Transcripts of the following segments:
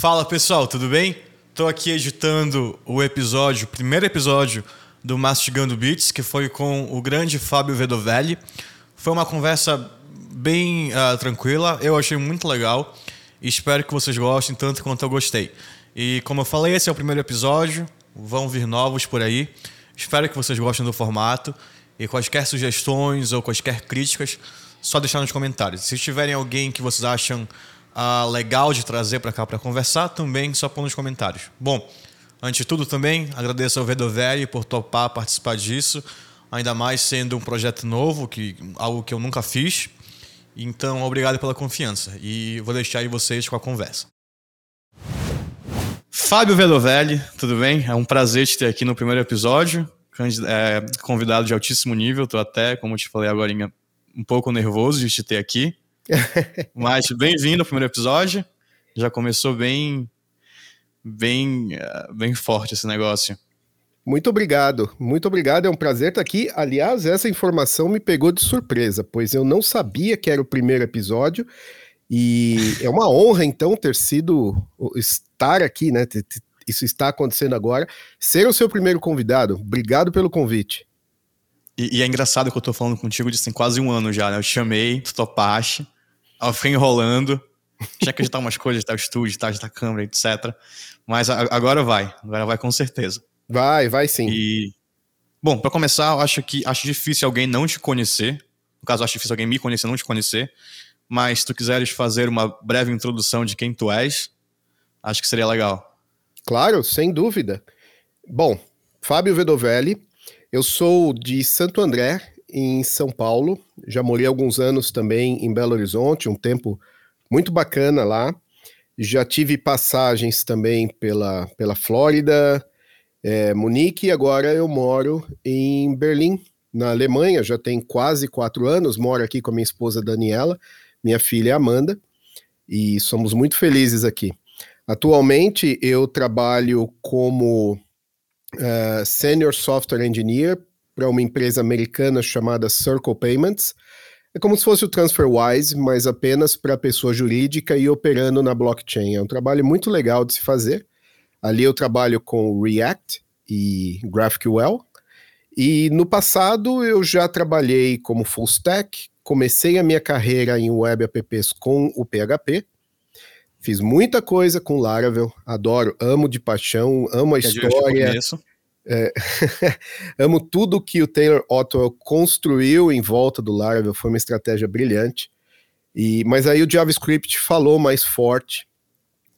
Fala pessoal, tudo bem? Estou aqui editando o episódio, o primeiro episódio do Mastigando Beats, que foi com o grande Fábio Vedovelli. Foi uma conversa bem uh, tranquila, eu achei muito legal e espero que vocês gostem tanto quanto eu gostei. E como eu falei, esse é o primeiro episódio, vão vir novos por aí. Espero que vocês gostem do formato e quaisquer sugestões ou quaisquer críticas, só deixar nos comentários. Se tiverem alguém que vocês acham uh, legal de trazer para cá para conversar, também só põe nos comentários. Bom, antes de tudo também, agradeço ao Vedovelli por topar participar disso, ainda mais sendo um projeto novo, que algo que eu nunca fiz. Então, obrigado pela confiança e vou deixar aí vocês com a conversa. Fábio Vedovelli, tudo bem? É um prazer te ter aqui no primeiro episódio. É, convidado de altíssimo nível, estou até, como eu te falei agora, um pouco nervoso de te ter aqui. Mas bem-vindo ao primeiro episódio. Já começou bem, bem, eh, bem forte esse negócio. Muito obrigado, muito obrigado. É um prazer estar aqui. Aliás, essa informação me pegou de surpresa, pois eu não sabia que era o primeiro episódio. E é uma honra, então, ter sido estar aqui, né? Isso está acontecendo agora. Ser o seu primeiro convidado. Obrigado pelo convite. E, e, é engraçado que eu tô falando contigo de tem quase um ano já, né? Eu chamei, tu topaste, eu fiquei enrolando, tinha que agitar umas coisas, tá, o estúdio, tá, a câmera, etc. Mas a, agora vai, agora vai com certeza. Vai, vai sim. E, bom, para começar, eu acho que acho difícil alguém não te conhecer. No caso, acho difícil alguém me conhecer, não te conhecer. Mas se tu quiseres fazer uma breve introdução de quem tu és, acho que seria legal. Claro, sem dúvida. Bom, Fábio Vedovelli, eu sou de Santo André, em São Paulo. Já morei alguns anos também em Belo Horizonte, um tempo muito bacana lá. Já tive passagens também pela, pela Flórida, é, Munique, e agora eu moro em Berlim, na Alemanha. Já tem quase quatro anos. Moro aqui com a minha esposa Daniela, minha filha Amanda, e somos muito felizes aqui. Atualmente eu trabalho como uh, Senior Software Engineer para uma empresa americana chamada Circle Payments. É como se fosse o TransferWise, mas apenas para pessoa jurídica e operando na blockchain. É um trabalho muito legal de se fazer. Ali eu trabalho com React e GraphQL. E no passado eu já trabalhei como full stack, comecei a minha carreira em web apps com o PHP. Fiz muita coisa com Laravel, adoro, amo de paixão, amo a história. É, amo tudo que o Taylor Otwell construiu em volta do Laravel, foi uma estratégia brilhante. E, mas aí o JavaScript falou mais forte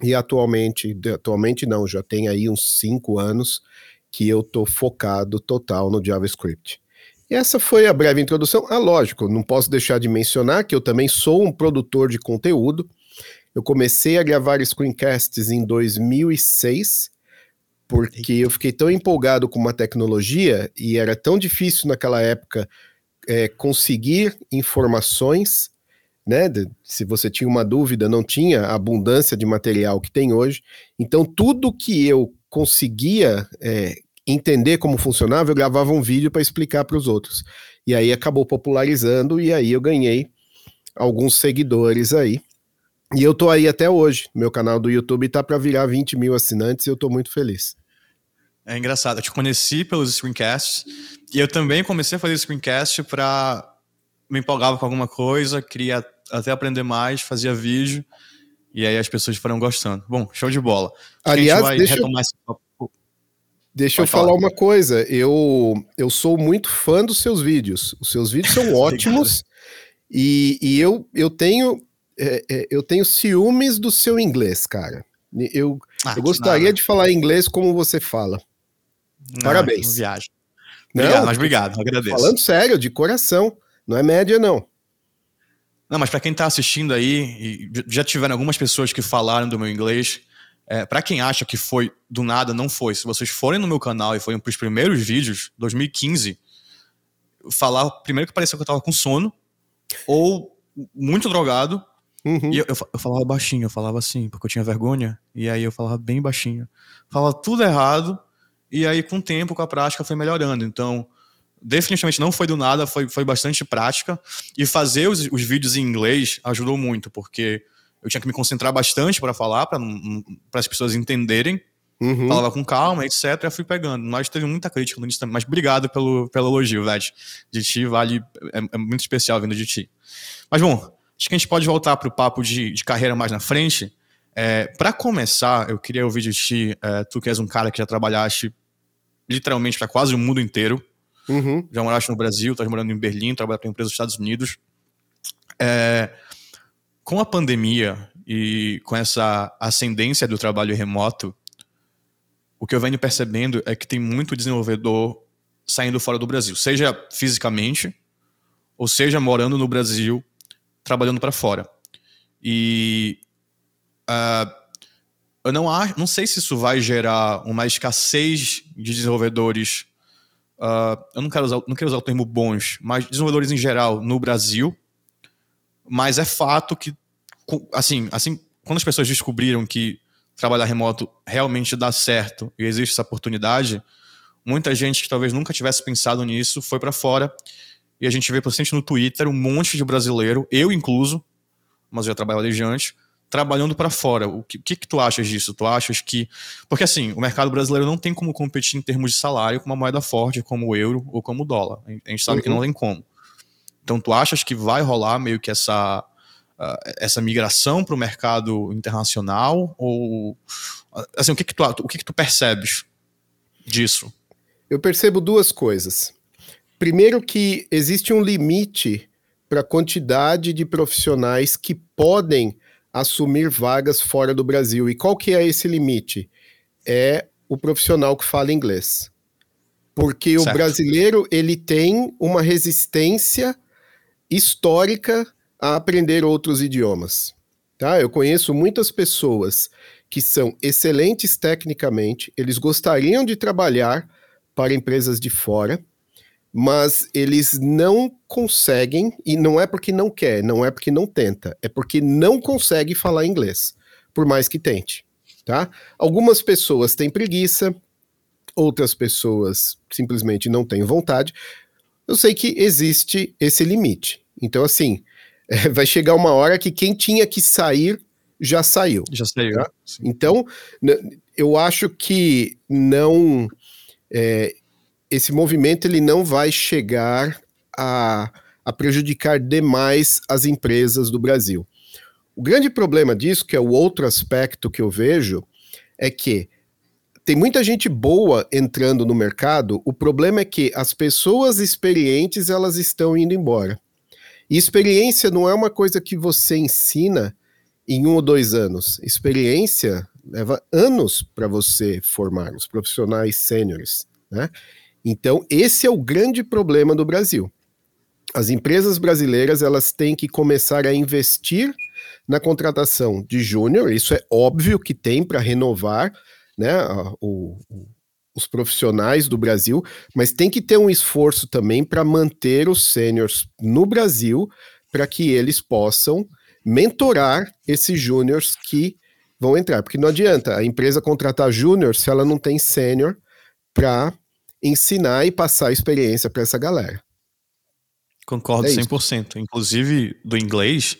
e atualmente, atualmente não, já tem aí uns cinco anos que eu tô focado total no JavaScript. E essa foi a breve introdução. Ah, lógico, não posso deixar de mencionar que eu também sou um produtor de conteúdo. Eu comecei a gravar screencasts em 2006 porque eu fiquei tão empolgado com uma tecnologia e era tão difícil naquela época é, conseguir informações, né? Se você tinha uma dúvida, não tinha a abundância de material que tem hoje. Então, tudo que eu conseguia é, entender como funcionava, eu gravava um vídeo para explicar para os outros. E aí acabou popularizando, e aí eu ganhei alguns seguidores aí. E eu tô aí até hoje. Meu canal do YouTube tá para virar 20 mil assinantes e eu tô muito feliz. É engraçado. Eu te conheci pelos screencasts e eu também comecei a fazer screencast para me empolgava com alguma coisa, queria até aprender mais, fazia vídeo e aí as pessoas foram gostando. Bom, show de bola. Aliás, deixa eu... Deixa eu falar, falar uma coisa. Eu, eu sou muito fã dos seus vídeos. Os seus vídeos são ótimos e, e eu, eu tenho é, é, eu tenho ciúmes do seu inglês, cara. Eu, ah, eu gostaria nada. de falar inglês como você fala. Não, Parabéns. Não viagem. Obrigado, não, mas obrigado, agradeço. Falando sério, de coração. Não é média, não. Não, mas para quem está assistindo aí, já tiveram algumas pessoas que falaram do meu inglês. É, para quem acha que foi do nada, não foi. Se vocês forem no meu canal e forem para os primeiros vídeos, 2015, falar primeiro que parecia que eu tava com sono, ou muito drogado, Uhum. E eu, eu, eu, falava baixinho, eu falava assim, porque eu tinha vergonha, e aí eu falava bem baixinho. Falava tudo errado, e aí, com o tempo, com a prática, foi melhorando. Então, definitivamente não foi do nada, foi, foi bastante prática. E fazer os, os vídeos em inglês ajudou muito, porque eu tinha que me concentrar bastante para falar, para as pessoas entenderem. Uhum. Falava com calma, etc. E fui pegando. Nós teve muita crítica no início também, mas obrigado pelo, pelo elogio, velho. De ti vale. É, é, muito especial vindo de ti. Mas bom, acho que a gente pode voltar para o papo de, de carreira mais na frente. É, para começar, eu queria ouvir de ti, é, tu que és um cara que já trabalhaste literalmente para quase o mundo inteiro. Uhum. Já moraste no Brasil, estás morando em Berlim, trabalha para empresa dos Estados Unidos. É, com a pandemia e com essa ascendência do trabalho remoto, o que eu venho percebendo é que tem muito desenvolvedor saindo fora do Brasil, seja fisicamente, ou seja morando no Brasil, trabalhando para fora. E uh, eu não, acho, não sei se isso vai gerar uma escassez de desenvolvedores. Uh, eu não quero, usar, não quero usar o termo bons, mas desenvolvedores em geral no Brasil. Mas é fato que, assim, assim, quando as pessoas descobriram que trabalhar remoto realmente dá certo e existe essa oportunidade, muita gente que talvez nunca tivesse pensado nisso foi para fora. E a gente vê, principalmente no Twitter, um monte de brasileiro, eu incluso, mas eu já trabalho desde antes, trabalhando para fora. O que, que, que, tu achas disso? Tu achas que. Porque assim, o mercado brasileiro não tem como competir em termos de salário com uma moeda forte como o euro ou como o dólar. A gente sabe uhum. que não tem como. Então, tu achas que vai rolar meio que essa, uh, essa migração para o mercado internacional? Ou. Assim, o que, que, tu, o que, que tu percebes disso? Eu percebo duas coisas. Primeiro, que existe um limite para a quantidade de profissionais que podem assumir vagas fora do Brasil. E qual que é esse limite? É o profissional que fala inglês. Porque certo. o brasileiro, ele tem uma resistência histórica a aprender outros idiomas. Tá? Eu conheço muitas pessoas que são excelentes tecnicamente, eles gostariam de trabalhar para empresas de fora, mas eles não conseguem, e não é porque não quer, não é porque não tenta, é porque não consegue falar inglês, por mais que tente, tá? Algumas pessoas têm preguiça, outras pessoas simplesmente não têm vontade. Eu sei que existe esse limite. Então, assim, é, vai chegar uma hora que quem tinha que sair já saiu. Já saiu. Tá? Então, eu acho que não. É, esse movimento ele não vai chegar a, a prejudicar demais as empresas do Brasil. O grande problema disso, que é o outro aspecto que eu vejo, é que tem muita gente boa entrando no mercado, o problema é que as pessoas experientes elas estão indo embora. E experiência não é uma coisa que você ensina em um ou dois anos. Experiência leva anos para você formar os profissionais sêniores, né? Então, esse é o grande problema do Brasil. As empresas brasileiras elas têm que começar a investir na contratação de júnior, isso é óbvio que tem para renovar né, o, os profissionais do Brasil, mas tem que ter um esforço também para manter os sêniors no Brasil, para que eles possam mentorar esses júniors que vão entrar. Porque não adianta a empresa contratar júnior se ela não tem sênior para ensinar e passar a experiência para essa galera. Concordo é 100%. Isso. Inclusive, do inglês,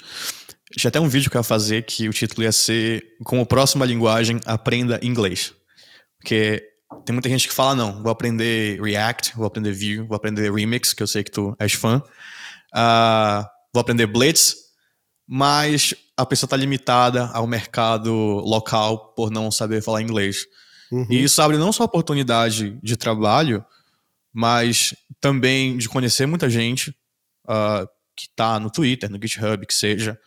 tinha até um vídeo que eu ia fazer que o título ia ser Como próxima linguagem, aprenda inglês. Porque tem muita gente que fala, não, vou aprender React, vou aprender Vue, vou aprender Remix, que eu sei que tu és fã. Uh, vou aprender Blitz, mas a pessoa está limitada ao mercado local por não saber falar inglês. Uhum. E isso abre não só oportunidade de trabalho, mas também de conhecer muita gente uh, que está no Twitter, no GitHub, que seja,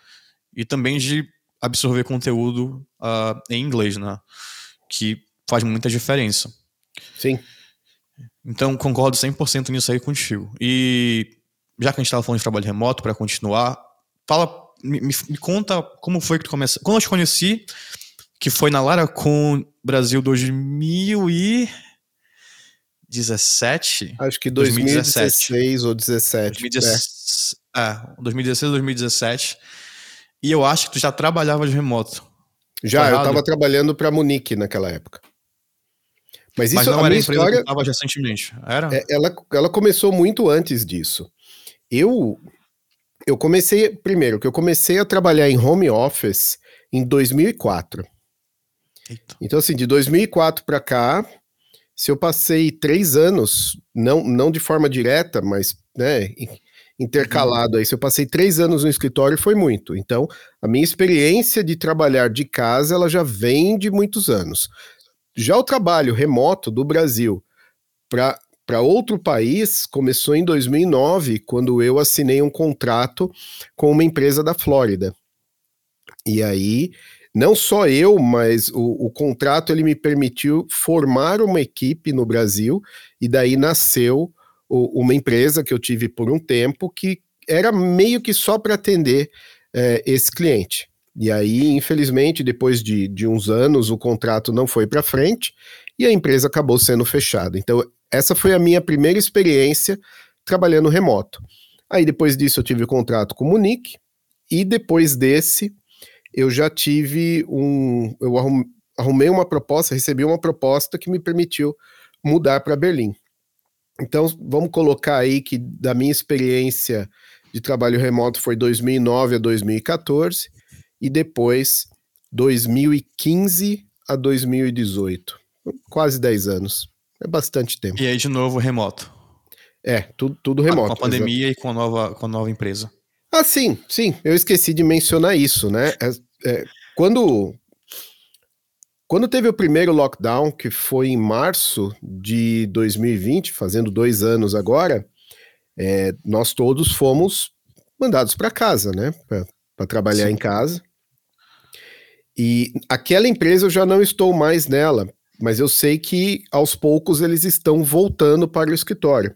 e também de absorver conteúdo uh, em inglês, né? Que faz muita diferença. Sim. Então, concordo 100% nisso aí contigo. E já que a gente estava falando de trabalho remoto, para continuar, fala, me, me, conta como foi que tu começou. Quando eu te conheci, que foi na Lara com Brasil 2017. Acho que 2016 2017. ou 17. 2016, é. é, 2016 2017. E eu acho que tu já trabalhava de remoto. Já, eu estava trabalhando para Munique naquela época. Mas isso Mas não a era minha empresa história, que estava recentemente, era? É, ela, ela começou muito antes disso. Eu eu comecei primeiro que eu comecei a trabalhar em home office em 2004. Eita. Então, assim, de 2004 para cá, se eu passei três anos, não, não de forma direta, mas né, intercalado aí, se eu passei três anos no escritório, foi muito. Então, a minha experiência de trabalhar de casa, ela já vem de muitos anos. Já o trabalho remoto do Brasil para outro país começou em 2009, quando eu assinei um contrato com uma empresa da Flórida. E aí não só eu, mas o, o, contrato ele me permitiu formar uma equipe no Brasil e daí nasceu o, uma empresa que eu tive por um tempo que era meio que só para atender é, esse cliente. E aí, infelizmente, depois de, de uns anos, o contrato não foi para frente e a empresa acabou sendo fechada. Então, essa foi a minha primeira experiência trabalhando remoto. Aí, depois disso, eu tive o contrato com o Munique e depois desse eu já tive um. Eu arrumei uma proposta, recebi uma proposta que me permitiu mudar para Berlim. Então, vamos colocar aí que da minha experiência de trabalho remoto foi 2009 a 2014 e depois 2015 a 2018. Quase 10 anos. É bastante tempo. E aí, de novo, remoto. É, tudo, tudo remoto. Com a pandemia e com a, nova, com a nova empresa. Ah, sim, sim. Eu esqueci de mencionar isso, né? É, é, quando, quando teve o primeiro lockdown, que foi em março de 2020, fazendo dois anos agora, é, nós todos fomos mandados para casa, né? Para trabalhar Sim. em casa. E aquela empresa eu já não estou mais nela, mas eu sei que aos poucos eles estão voltando para o escritório.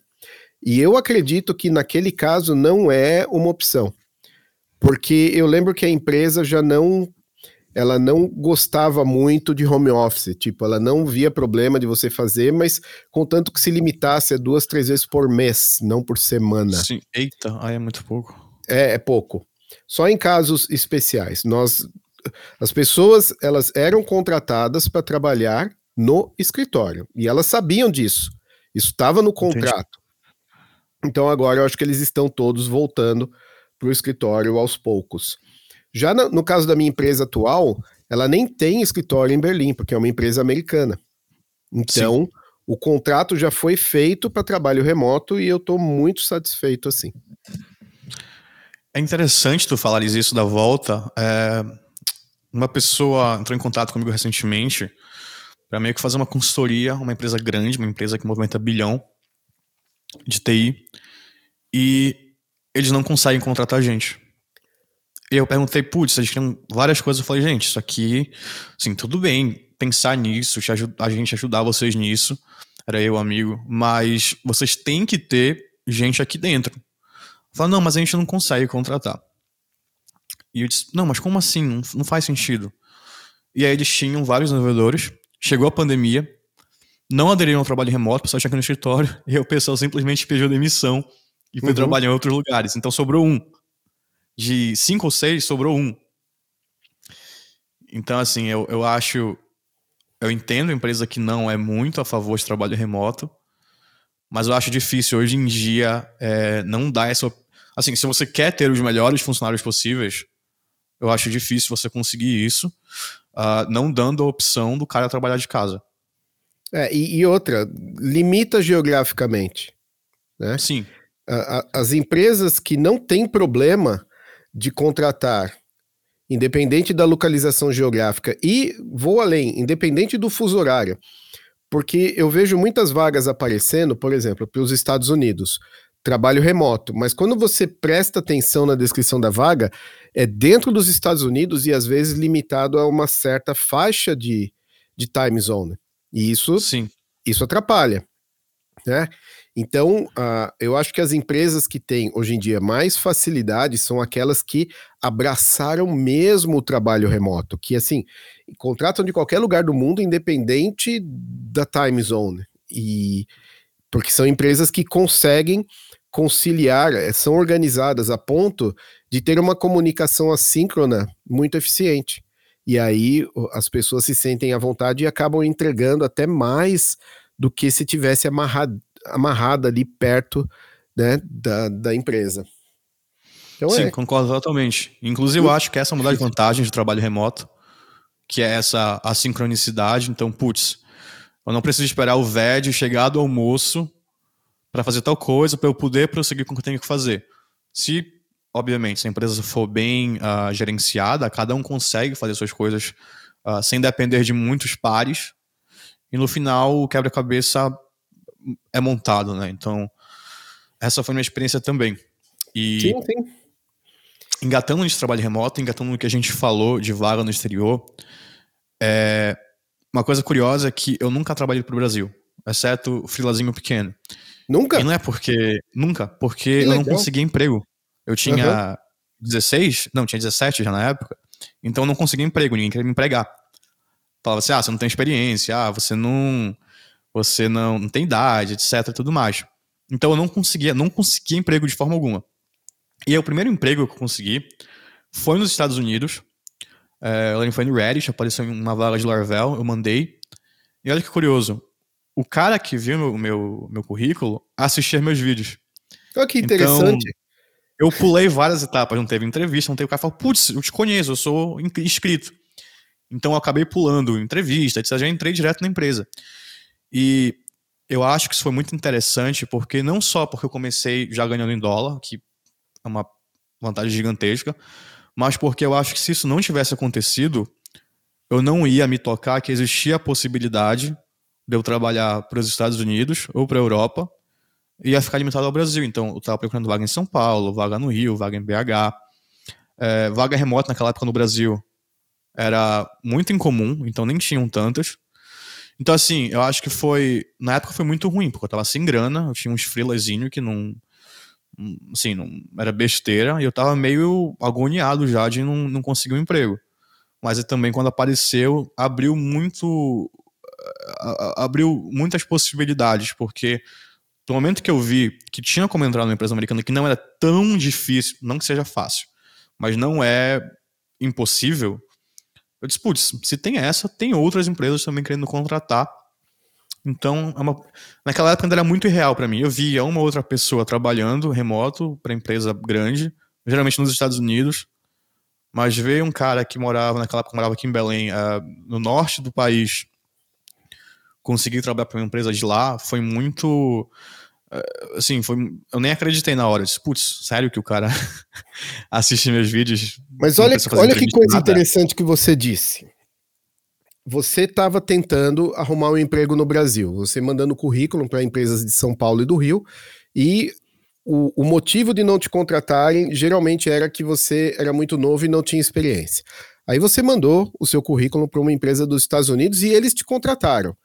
E eu acredito que naquele caso não é uma opção. Porque eu lembro que a empresa já não ela não gostava muito de home office, tipo, ela não via problema de você fazer, mas contanto que se limitasse a duas, três vezes por mês, não por semana. Sim, eita, aí é muito pouco. É, é pouco. Só em casos especiais. Nós, as pessoas, elas eram contratadas para trabalhar no escritório e elas sabiam disso. Isso estava no contrato. Então agora eu acho que eles estão todos voltando para o escritório aos poucos. Já no, no caso da minha empresa atual, ela nem tem escritório em Berlim, porque é uma empresa americana. Então, Sim. o contrato já foi feito para trabalho remoto e eu estou muito satisfeito assim. É interessante tu falares isso da volta. É... Uma pessoa entrou em contato comigo recentemente para meio que fazer uma consultoria, uma empresa grande, uma empresa que movimenta bilhão de TI. E eles não conseguem contratar a gente. E eu perguntei, putz, eles queriam várias coisas. Eu falei, gente, isso aqui, assim, tudo bem pensar nisso, a gente ajudar vocês nisso. Era eu, amigo. Mas vocês têm que ter gente aqui dentro. Falei, não, mas a gente não consegue contratar. E eu disse, não, mas como assim? Não, não faz sentido. E aí eles tinham vários desenvolvedores. Chegou a pandemia. Não aderiram ao trabalho remoto, o pessoal tinha aqui no escritório. E o pessoal simplesmente pediu demissão e foi uhum. trabalhar em outros lugares. Então sobrou um. De cinco ou seis, sobrou um. Então, assim, eu, eu acho. Eu entendo a empresa que não é muito a favor de trabalho remoto, mas eu acho difícil hoje em dia é, não dar essa. Assim, se você quer ter os melhores funcionários possíveis, eu acho difícil você conseguir isso, uh, não dando a opção do cara trabalhar de casa. É, e, e outra, limita geograficamente. Né? Sim as empresas que não têm problema de contratar, independente da localização geográfica, e vou além, independente do fuso horário, porque eu vejo muitas vagas aparecendo, por exemplo, para os Estados Unidos, trabalho remoto, mas quando você presta atenção na descrição da vaga, é dentro dos Estados Unidos e às vezes limitado a uma certa faixa de, de time zone. E isso, Sim. isso atrapalha. Né? Então, uh, eu acho que as empresas que têm hoje em dia mais facilidade são aquelas que abraçaram mesmo o trabalho remoto, que assim, contratam de qualquer lugar do mundo, independente da time zone. E porque são empresas que conseguem conciliar, eh, são organizadas a ponto de ter uma comunicação assíncrona muito eficiente. E aí as pessoas se sentem à vontade e acabam entregando até mais do que se tivesse amarrado, amarrada ali perto né, da, da empresa. Então Sim, é. concordo totalmente. Inclusive, eu acho que essa é uma das vantagens do trabalho remoto, que é essa assincronicidade. Então, putz, eu não preciso esperar o VED chegar do almoço para fazer tal coisa, para eu poder prosseguir com o que eu tenho que fazer. Se, obviamente, se a empresa for bem uh, gerenciada, cada um consegue fazer suas coisas uh, sem depender de muitos pares. E no final, o quebra-cabeça é montado, né? Então, essa foi a minha experiência também. E sim, sim. engatando nesse trabalho remoto, engatando no que a gente falou de vaga no exterior, é, uma coisa curiosa é que eu nunca trabalhei para o Brasil, exceto o freelazinho pequeno. Nunca? E não é porque. Nunca, porque eu não consegui emprego. Eu tinha uhum. 16, não, tinha 17 já na época. Então eu não conseguia emprego, ninguém queria me empregar. Falava assim: ah, você não tem experiência, ah, você não. Você não, não tem idade, etc. tudo mais. Então eu não conseguia, não conseguia emprego de forma alguma. E aí, o primeiro emprego que eu consegui foi nos Estados Unidos. É, eu foi no Reddit, apareceu em uma vaga de Laravel, eu mandei. E olha que curioso, o cara que viu meu, meu, meu currículo assistia meus vídeos. Olha que interessante. Então, eu pulei várias etapas, não teve entrevista, não teve o cara falou, putz, eu te conheço, eu sou inscrito. Então eu acabei pulando entrevista, etc. Já entrei direto na empresa. E eu acho que isso foi muito interessante, porque não só porque eu comecei já ganhando em dólar, que é uma vantagem gigantesca, mas porque eu acho que se isso não tivesse acontecido, eu não ia me tocar que existia a possibilidade de eu trabalhar para os Estados Unidos ou para a Europa ia ficar limitado ao Brasil. Então, eu estava procurando vaga em São Paulo, vaga no Rio, vaga em BH. É, vaga remota naquela época no Brasil era muito incomum, então nem tinham tantas. Então, assim, eu acho que foi. Na época foi muito ruim, porque eu tava sem grana, eu tinha uns freelazinho que não. Assim, não era besteira, e eu tava meio agoniado já de não, não conseguir um emprego. Mas também, quando apareceu, abriu muito abriu muitas possibilidades, porque do momento que eu vi que tinha como entrar numa empresa americana que não era tão difícil, não que seja fácil, mas não é impossível, eu disse, putz, se tem essa, tem outras empresas também querendo contratar. Então, é uma... naquela época ainda era muito irreal para mim. Eu via uma outra pessoa trabalhando remoto para empresa grande, geralmente nos Estados Unidos, mas ver um cara que morava, naquela época morava aqui em Belém, uh, no norte do país, conseguir trabalhar para uma empresa de lá foi muito eh, assim, foi, eu nem acreditei na hora. Disse, putz, sério que o cara assiste meus vídeos? Mas olha, olha que coisa nada. interessante que você disse. Você estava tentando arrumar um emprego no Brasil, você mandando currículo para empresas de São Paulo e do Rio, e o, o, motivo de não te contratarem geralmente era que você era muito novo e não tinha experiência. Aí você mandou o seu currículo para uma empresa dos Estados Unidos e eles te contrataram.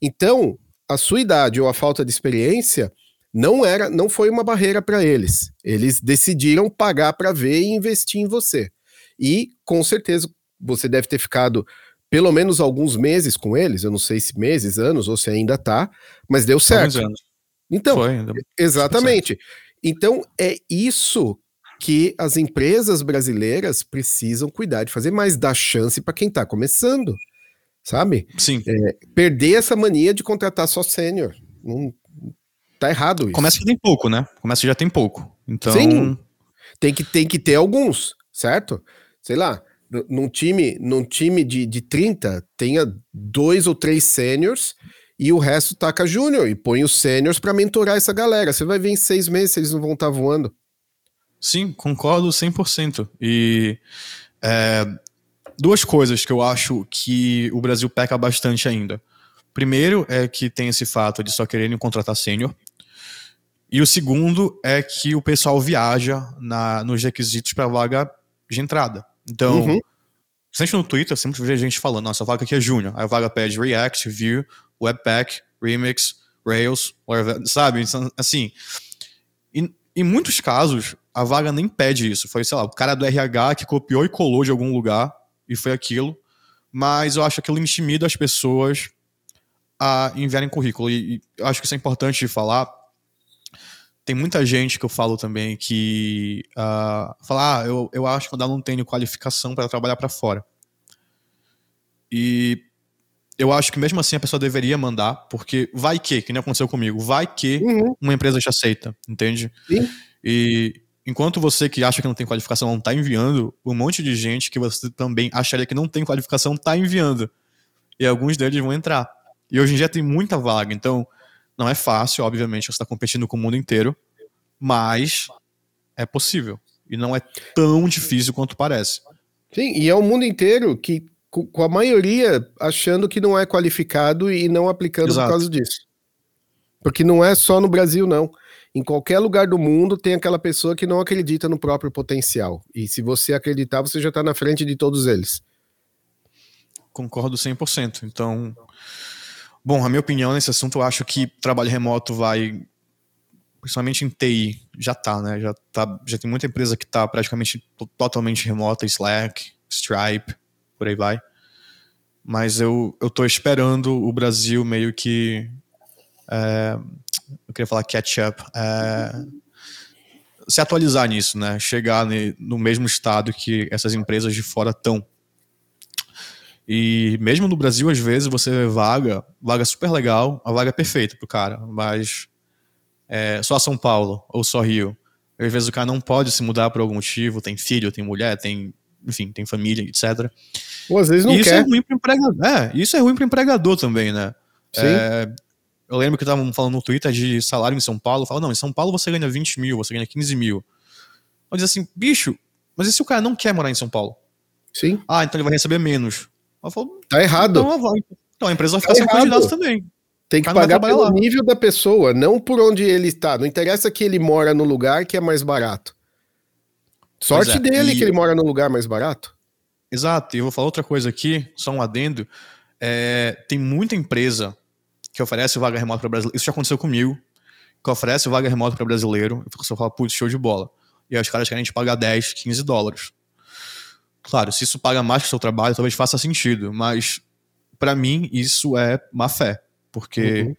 Então, a sua idade ou a falta de experiência não era, não foi uma barreira para eles. Eles decidiram pagar para ver e investir em você. E com certeza você deve ter ficado pelo menos alguns meses com eles, eu não sei se meses, anos ou se ainda tá, mas deu certo. Anos. Então, foi, exatamente. Então é isso que as empresas brasileiras precisam cuidar de fazer mais, dar chance para quem está começando sabe? Sim. É, perder essa mania de contratar só sênior. Não, tá errado isso. Começa que tem pouco, né? Começa que já tem pouco. Então. Sim. Tem que, tem que ter alguns, certo? Sei lá, num time, num time de, de 30, tenha dois ou três sêniors e o resto taca júnior e põe os sêniors para mentorar essa galera. Você vai ver em seis meses se eles não vão estar tá voando. Sim, concordo 100%. E é, duas coisas que eu acho que o Brasil peca bastante ainda. Primeiro é que tem esse fato de só quererem contratar sênior. E o segundo é que o pessoal viaja na, nos requisitos para vaga de entrada. Então, uhum. sempre no Twitter, sempre vejo gente falando, nossa, a vaga aqui é júnior. Aí a vaga pede React, Vue, Webpack, Remix, Rails, whatever, sabe? Então, assim, em, em muitos casos, a vaga nem pede isso. Foi, sei lá, o cara do RH que copiou e colou de algum lugar e foi aquilo. Mas eu acho que aquilo intimida as pessoas a enviarem currículo. E, e eu acho que isso é importante de falar. Tem muita gente que eu falo também que uh, fala, ah, eu, eu acho que eu não tenho qualificação para trabalhar para fora. E eu acho que mesmo assim a pessoa deveria mandar, porque vai que, que nem aconteceu comigo, vai que uhum. uma empresa te aceita, entende? Sim. E enquanto você que acha que não tem qualificação não está enviando, um monte de gente que você também acharia que não tem qualificação está enviando. E alguns deles vão entrar. E hoje em dia tem muita vaga, então não é fácil, obviamente, você está competindo com o mundo inteiro, mas é possível. E não é tão difícil quanto parece. Sim, e é o mundo inteiro que, com a maioria, achando que não é qualificado e não aplicando Exato. por causa disso. Porque não é só no Brasil, não. Em qualquer lugar do mundo tem aquela pessoa que não acredita no próprio potencial. E se você acreditar, você já está na frente de todos eles. Concordo 100%. Então, bom, a minha opinião nesse assunto, eu acho que trabalho remoto vai, principalmente em TI, já tá, né? Já, tá, já tem muita empresa que está praticamente totalmente remota, Slack, Stripe, por aí vai. Mas eu, eu tô esperando o Brasil meio que é, eu queria falar catch up, é, se atualizar nisso, né? Chegar no mesmo estado que essas empresas de fora estão. E mesmo no Brasil, às vezes, você vê vaga, vaga super legal, a vaga é perfeita pro cara, mas é, só São Paulo ou só Rio. Às vezes o cara não pode se mudar por algum motivo, tem filho, tem mulher, tem, enfim, tem família, etc. Ou às vezes não isso é quer. É ruim pro empregador. É, isso é ruim pro empregador também, né? Sim. É, eu lembro que estavam falando no Twitter de salário em São Paulo. Falaram, não, em São Paulo você ganha 20 mil, você ganha 15 mil. Eu disse assim, bicho, mas e se o cara não quer morar em São Paulo? Sim. Ah, então ele vai receber menos. Eu falo, tá errado. Então, então a empresa vai ficar tá sem candidato também. Tem que pagar pelo lá. nível da pessoa, não por onde ele está. Não interessa que ele mora no lugar que é mais barato. Sorte é, dele e... que ele mora no lugar mais barato. Exato. E eu vou falar outra coisa aqui, só um adendo. É, tem muita empresa que oferece vaga remota para brasileiro. Isso já aconteceu comigo. Que oferece vaga remota para brasileiro. Eu só falo, putz, show de bola. E aí os caras querem te pagar 10, 15 dólares. Claro, se isso paga mais que o seu trabalho, talvez faça sentido. Mas, para mim, isso é má fé. Porque uhum.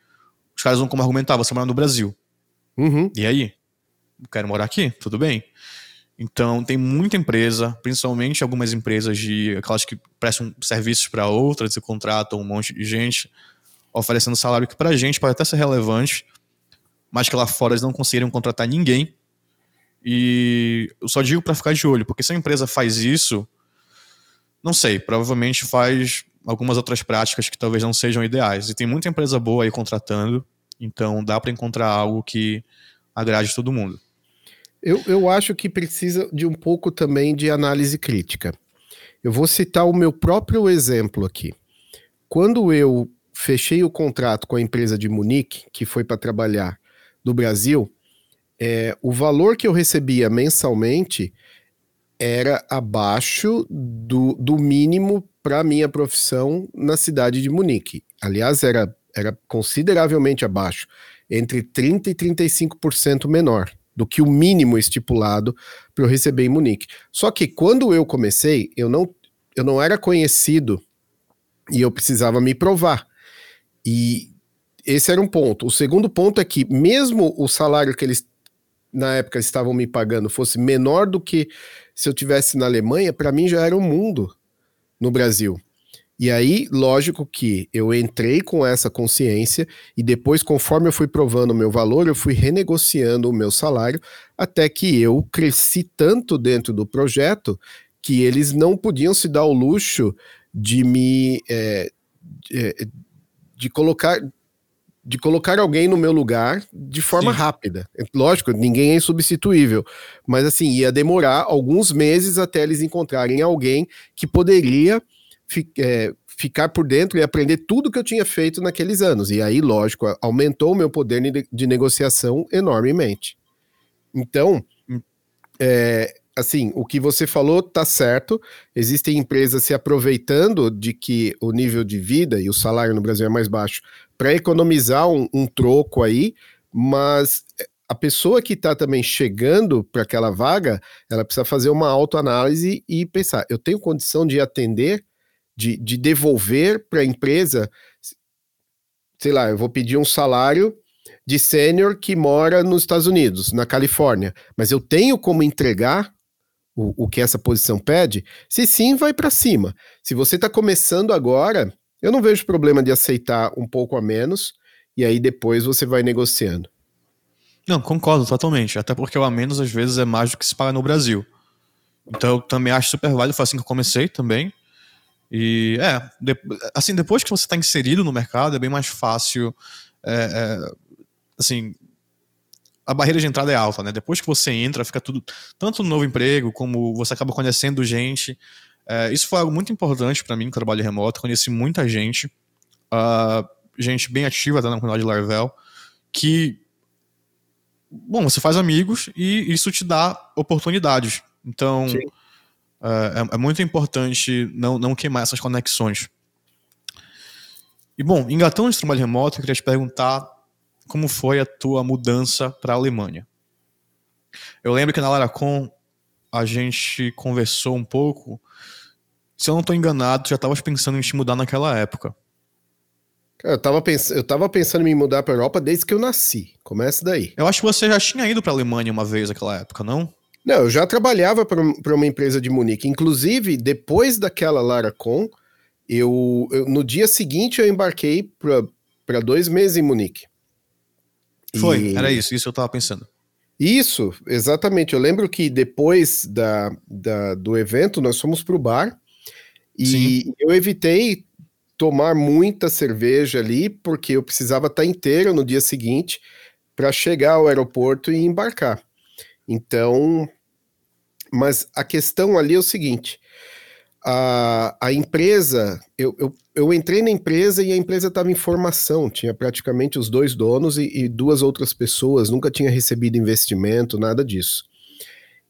os caras vão como argumentar, você mora no Brasil. Uhum. E aí? Eu quero morar aqui, tudo bem. Então, tem muita empresa, principalmente algumas empresas de aquelas que prestam serviços para outras e contratam um monte de gente oferecendo salário que pra gente pode até ser relevante, mas que lá fora eles não conseguiram contratar ninguém. E eu só digo para ficar de olho, porque se a empresa faz isso, não sei, provavelmente faz algumas outras práticas que talvez não sejam ideais. E tem muita empresa boa aí contratando, então dá para encontrar algo que agrade todo mundo. Eu, eu acho que precisa de um pouco também de análise crítica. Eu vou citar o meu próprio exemplo aqui. Quando eu fechei o contrato com a empresa de Munique, que foi para trabalhar do Brasil, é, o valor que eu recebia mensalmente era abaixo do, do mínimo para minha profissão na cidade de Munique. Aliás, era, era consideravelmente abaixo, entre 30% e 35% menor do que o mínimo estipulado para eu receber em Munique. Só que quando eu comecei, eu não, eu não era conhecido e eu precisava me provar. E esse era um ponto. O segundo ponto é que, mesmo o salário que eles na época estavam me pagando fosse menor do que se eu tivesse na Alemanha, para mim já era um mundo no Brasil. E aí, lógico que eu entrei com essa consciência e depois, conforme eu fui provando o meu valor, eu fui renegociando o meu salário até que eu cresci tanto dentro do projeto que eles não podiam se dar o luxo de me é, de colocar de colocar alguém no meu lugar de forma Sim. rápida. Lógico, ninguém é insubstituível, mas assim, ia demorar alguns meses até eles encontrarem alguém que poderia fi é, ficar por dentro e aprender tudo que eu tinha feito naqueles anos. E aí, lógico, aumentou o meu poder de negociação enormemente. Então, hum. é, assim, o que você falou tá certo. Existem empresas se aproveitando de que o nível de vida e o salário no Brasil é mais baixo para economizar um, um, troco aí, mas a pessoa que está também chegando para aquela vaga, ela precisa fazer uma autoanálise e pensar: eu tenho condição de atender, de, de devolver para a empresa, sei lá, eu vou pedir um salário de sênior que mora nos Estados Unidos, na Califórnia, mas eu tenho como entregar o, o que essa posição pede? Se sim, vai para cima. Se você está começando agora, eu não vejo problema de aceitar um pouco a menos e aí depois você vai negociando. Não, concordo totalmente. Até porque o a menos às vezes é mais do que se paga no Brasil. Então eu também acho super válido, foi assim que eu comecei também. E é, de, assim, depois que você está inserido no mercado, é bem mais fácil. É, é, assim, a barreira de entrada é alta, né? Depois que você entra, fica tudo. Tanto no novo emprego, como você acaba conhecendo gente. É, isso foi algo muito importante para mim no trabalho remoto. Conheci muita gente, uh, gente bem ativa tá, na comunidade de Laravel, que. Bom, você faz amigos e isso te dá oportunidades. Então, é, é, muito importante não, não queimar essas conexões. E, bom, engatando esse trabalho remoto, eu queria te perguntar como foi a tua mudança para a Alemanha. Eu lembro que na Laracon a gente conversou um pouco. Se eu não estou enganado, já estava pensando em te mudar naquela época. Eu estava pens eu tava pensando em me mudar para Europa desde que eu nasci. Começa daí. Eu acho que você já tinha ido para a Alemanha uma vez naquela época, não? Não, eu já trabalhava para uma empresa de Munique. Inclusive, depois daquela Laracon, eu, eu no dia seguinte eu embarquei para dois meses em Munique. Foi, e... era isso, isso eu estava pensando. Isso, exatamente. Eu lembro que depois da, da do evento nós fomos para o bar e Sim. eu evitei tomar muita cerveja ali porque eu precisava estar inteiro no dia seguinte para chegar ao aeroporto e embarcar. Então, mas a questão ali é o seguinte: a, a empresa, eu, eu, eu entrei na empresa e a empresa estava em formação, tinha praticamente os dois donos e, e, duas outras pessoas, nunca tinha recebido investimento, nada disso.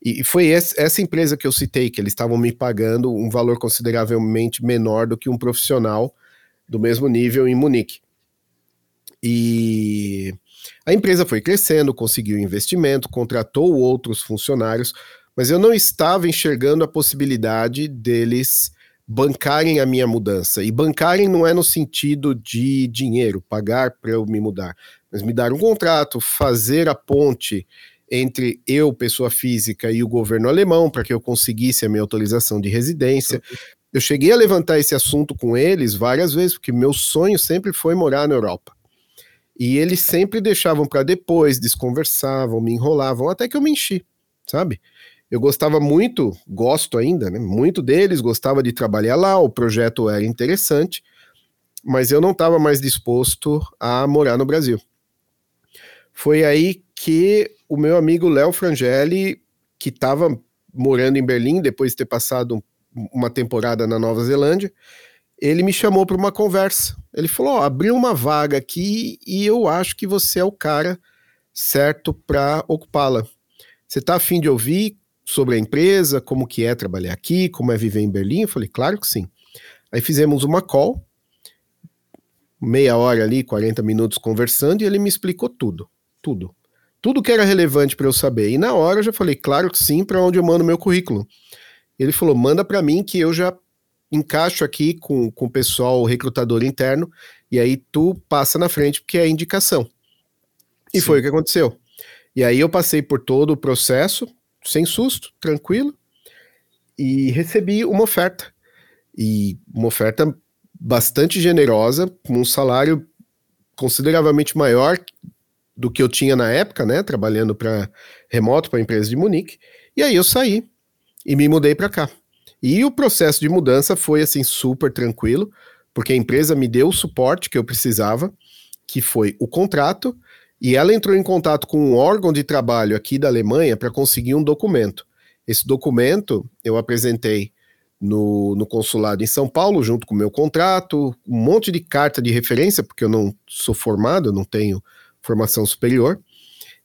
E foi essa empresa que eu citei, que eles estavam me pagando um valor consideravelmente menor do que um profissional do mesmo nível em Munique. E a empresa foi crescendo, conseguiu investimento, contratou outros funcionários, mas eu não estava enxergando a possibilidade deles bancarem a minha mudança. E bancarem não é no sentido de dinheiro, pagar para eu me mudar, mas me dar um contrato, fazer a ponte entre eu, pessoa física, e o governo alemão para que eu conseguisse a minha autorização de residência. Eu cheguei a levantar esse assunto com eles várias vezes, porque meu sonho sempre foi morar na Europa. E eles sempre deixavam para depois, desconversavam, me enrolavam, até que eu me enchi, sabe? Eu gostava muito, gosto ainda, né? Muito deles, gostava de trabalhar lá, o projeto era interessante, mas eu não estava mais disposto a morar no Brasil. Foi aí que o meu amigo Léo Frangeli, que estava morando em Berlim depois de ter passado uma temporada na Nova Zelândia, ele me chamou para uma conversa. Ele falou: oh, abriu uma vaga aqui e eu acho que você é o cara certo para ocupá-la. Você está afim de ouvir sobre a empresa, como que é trabalhar aqui, como é viver em Berlim? Eu falei: claro que sim. Aí fizemos uma call, meia hora ali, 40 minutos conversando, e ele me explicou tudo, tudo. Tudo que era relevante para eu saber. E na hora eu já falei: claro que sim, para onde eu mando meu currículo. Ele falou: manda para mim que eu já encaixo aqui com, com o pessoal recrutador interno, e aí tu passa na frente porque é indicação. E Sim. foi o que aconteceu. E aí eu passei por todo o processo, sem susto, tranquilo, e recebi uma oferta. E uma oferta bastante generosa, com um salário consideravelmente maior do que eu tinha na época, né, trabalhando para remoto para a empresa de Munique. E aí eu saí e me mudei para cá. E o processo de mudança foi assim super tranquilo, porque a empresa me deu o suporte que eu precisava, que foi o contrato, e ela entrou em contato com um órgão de trabalho aqui da Alemanha para conseguir um documento. Esse documento eu apresentei no, no, consulado em São Paulo, junto com o meu contrato, um monte de carta de referência, porque eu não sou formado, não tenho formação superior.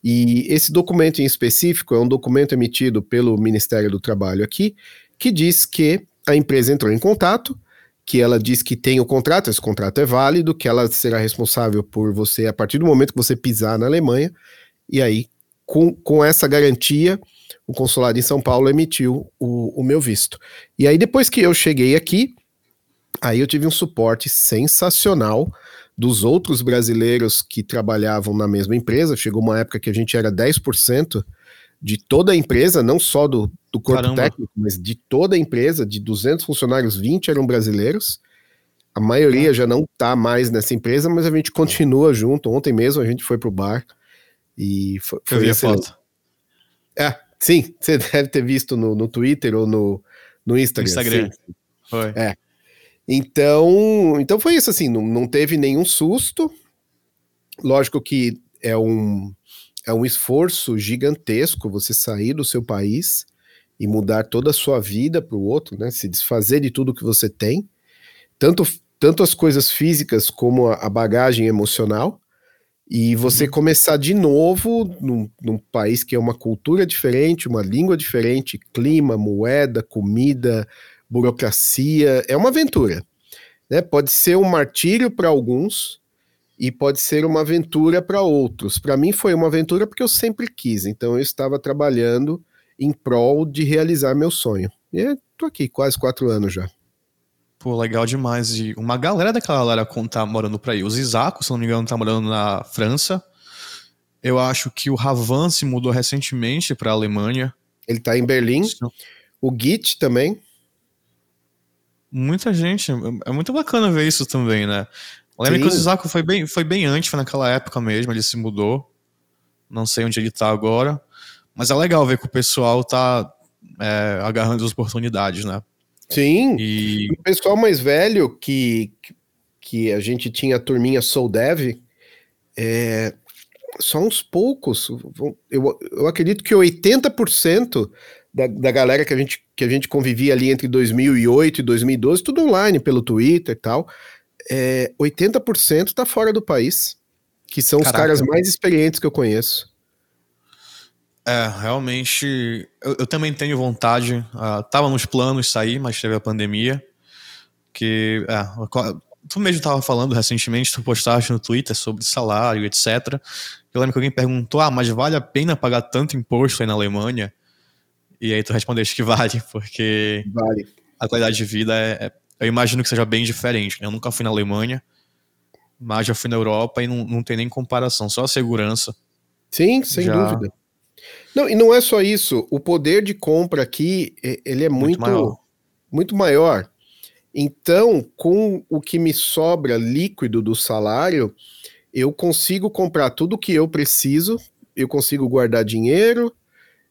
E esse documento em específico é um documento emitido pelo Ministério do Trabalho aqui, que diz que a empresa entrou em contato, que ela diz que tem o contrato, esse contrato é válido, que ela será responsável por você a partir do momento que você pisar na Alemanha, e aí, com, com essa garantia, o consulado em São Paulo emitiu o, o meu visto. E aí, depois que eu cheguei aqui, aí eu tive um suporte sensacional dos outros brasileiros que trabalhavam na mesma empresa. Chegou uma época que a gente era 10% de toda a empresa, não só do, do corpo Caramba. técnico, mas de toda a empresa, de 200 funcionários, 20 eram brasileiros. A maioria é. já não está mais nessa empresa, mas a gente continua junto. Ontem mesmo a gente foi pro bar E foi, Eu vi a foto. É, sim, você deve ter visto no, no Twitter ou no, no Instagram. Instagram. Sim. Foi. É. Então, então foi isso assim, não, não teve nenhum susto. Lógico que é um, é um esforço gigantesco você sair do seu país e mudar toda a sua vida para o outro, né? Se desfazer de tudo que você tem, tanto, tanto as coisas físicas como a, a bagagem emocional, e você uhum. começar de novo num, num, país que é uma cultura diferente, uma língua diferente, clima, moeda, comida, burocracia, é uma aventura. Né? Pode ser um martírio para alguns e pode ser uma aventura para outros. Para mim foi uma aventura porque eu sempre quis, então eu estava trabalhando em prol de realizar meu sonho. E estou aqui quase quatro anos já. Pô, legal demais. E uma galera daquela galera tá morando por aí. O Zizaco, se não me engano, tá morando na França. Eu acho que o Ravan se mudou recentemente para a Alemanha. Ele tá em Berlim. O Git também. Muita gente. É muito bacana ver isso também, né? Lembra que o Zizaco foi bem, foi bem antes, foi naquela época mesmo, ele se mudou. Não sei onde ele tá agora. Mas é legal ver que o pessoal tá é, agarrando as oportunidades, né? Sim. E o pessoal mais velho que, que a gente tinha a turminha Soul Dev, é, só uns poucos. Eu, eu acredito que 80% da, da galera que a, gente, que a gente convivia ali entre 2008 e 2012, tudo online, pelo Twitter e tal, é, 80% tá fora do país, que são Caraca. os caras mais experientes que eu conheço. É, realmente, eu, eu também tenho vontade. Uh, tava nos planos sair, mas teve a pandemia. Que, é, tu mesmo tava falando recentemente, tu postaste no Twitter sobre salário, etc. Eu lembro que alguém perguntou, ah, mas vale a pena pagar tanto imposto aí na Alemanha? E aí tu respondeste que vale, porque vale. a qualidade de vida é, é, eu imagino que seja bem diferente. Né? Eu nunca fui na Alemanha, mas já fui na Europa e não, não tem nem comparação, só a segurança. Sim, sem já... dúvida. Não, e não é só isso. O poder de compra aqui, ele é muito, muito maior. Muito maior. Então, com o que me sobra líquido do salário, eu consigo comprar tudo o que eu preciso, eu consigo guardar dinheiro,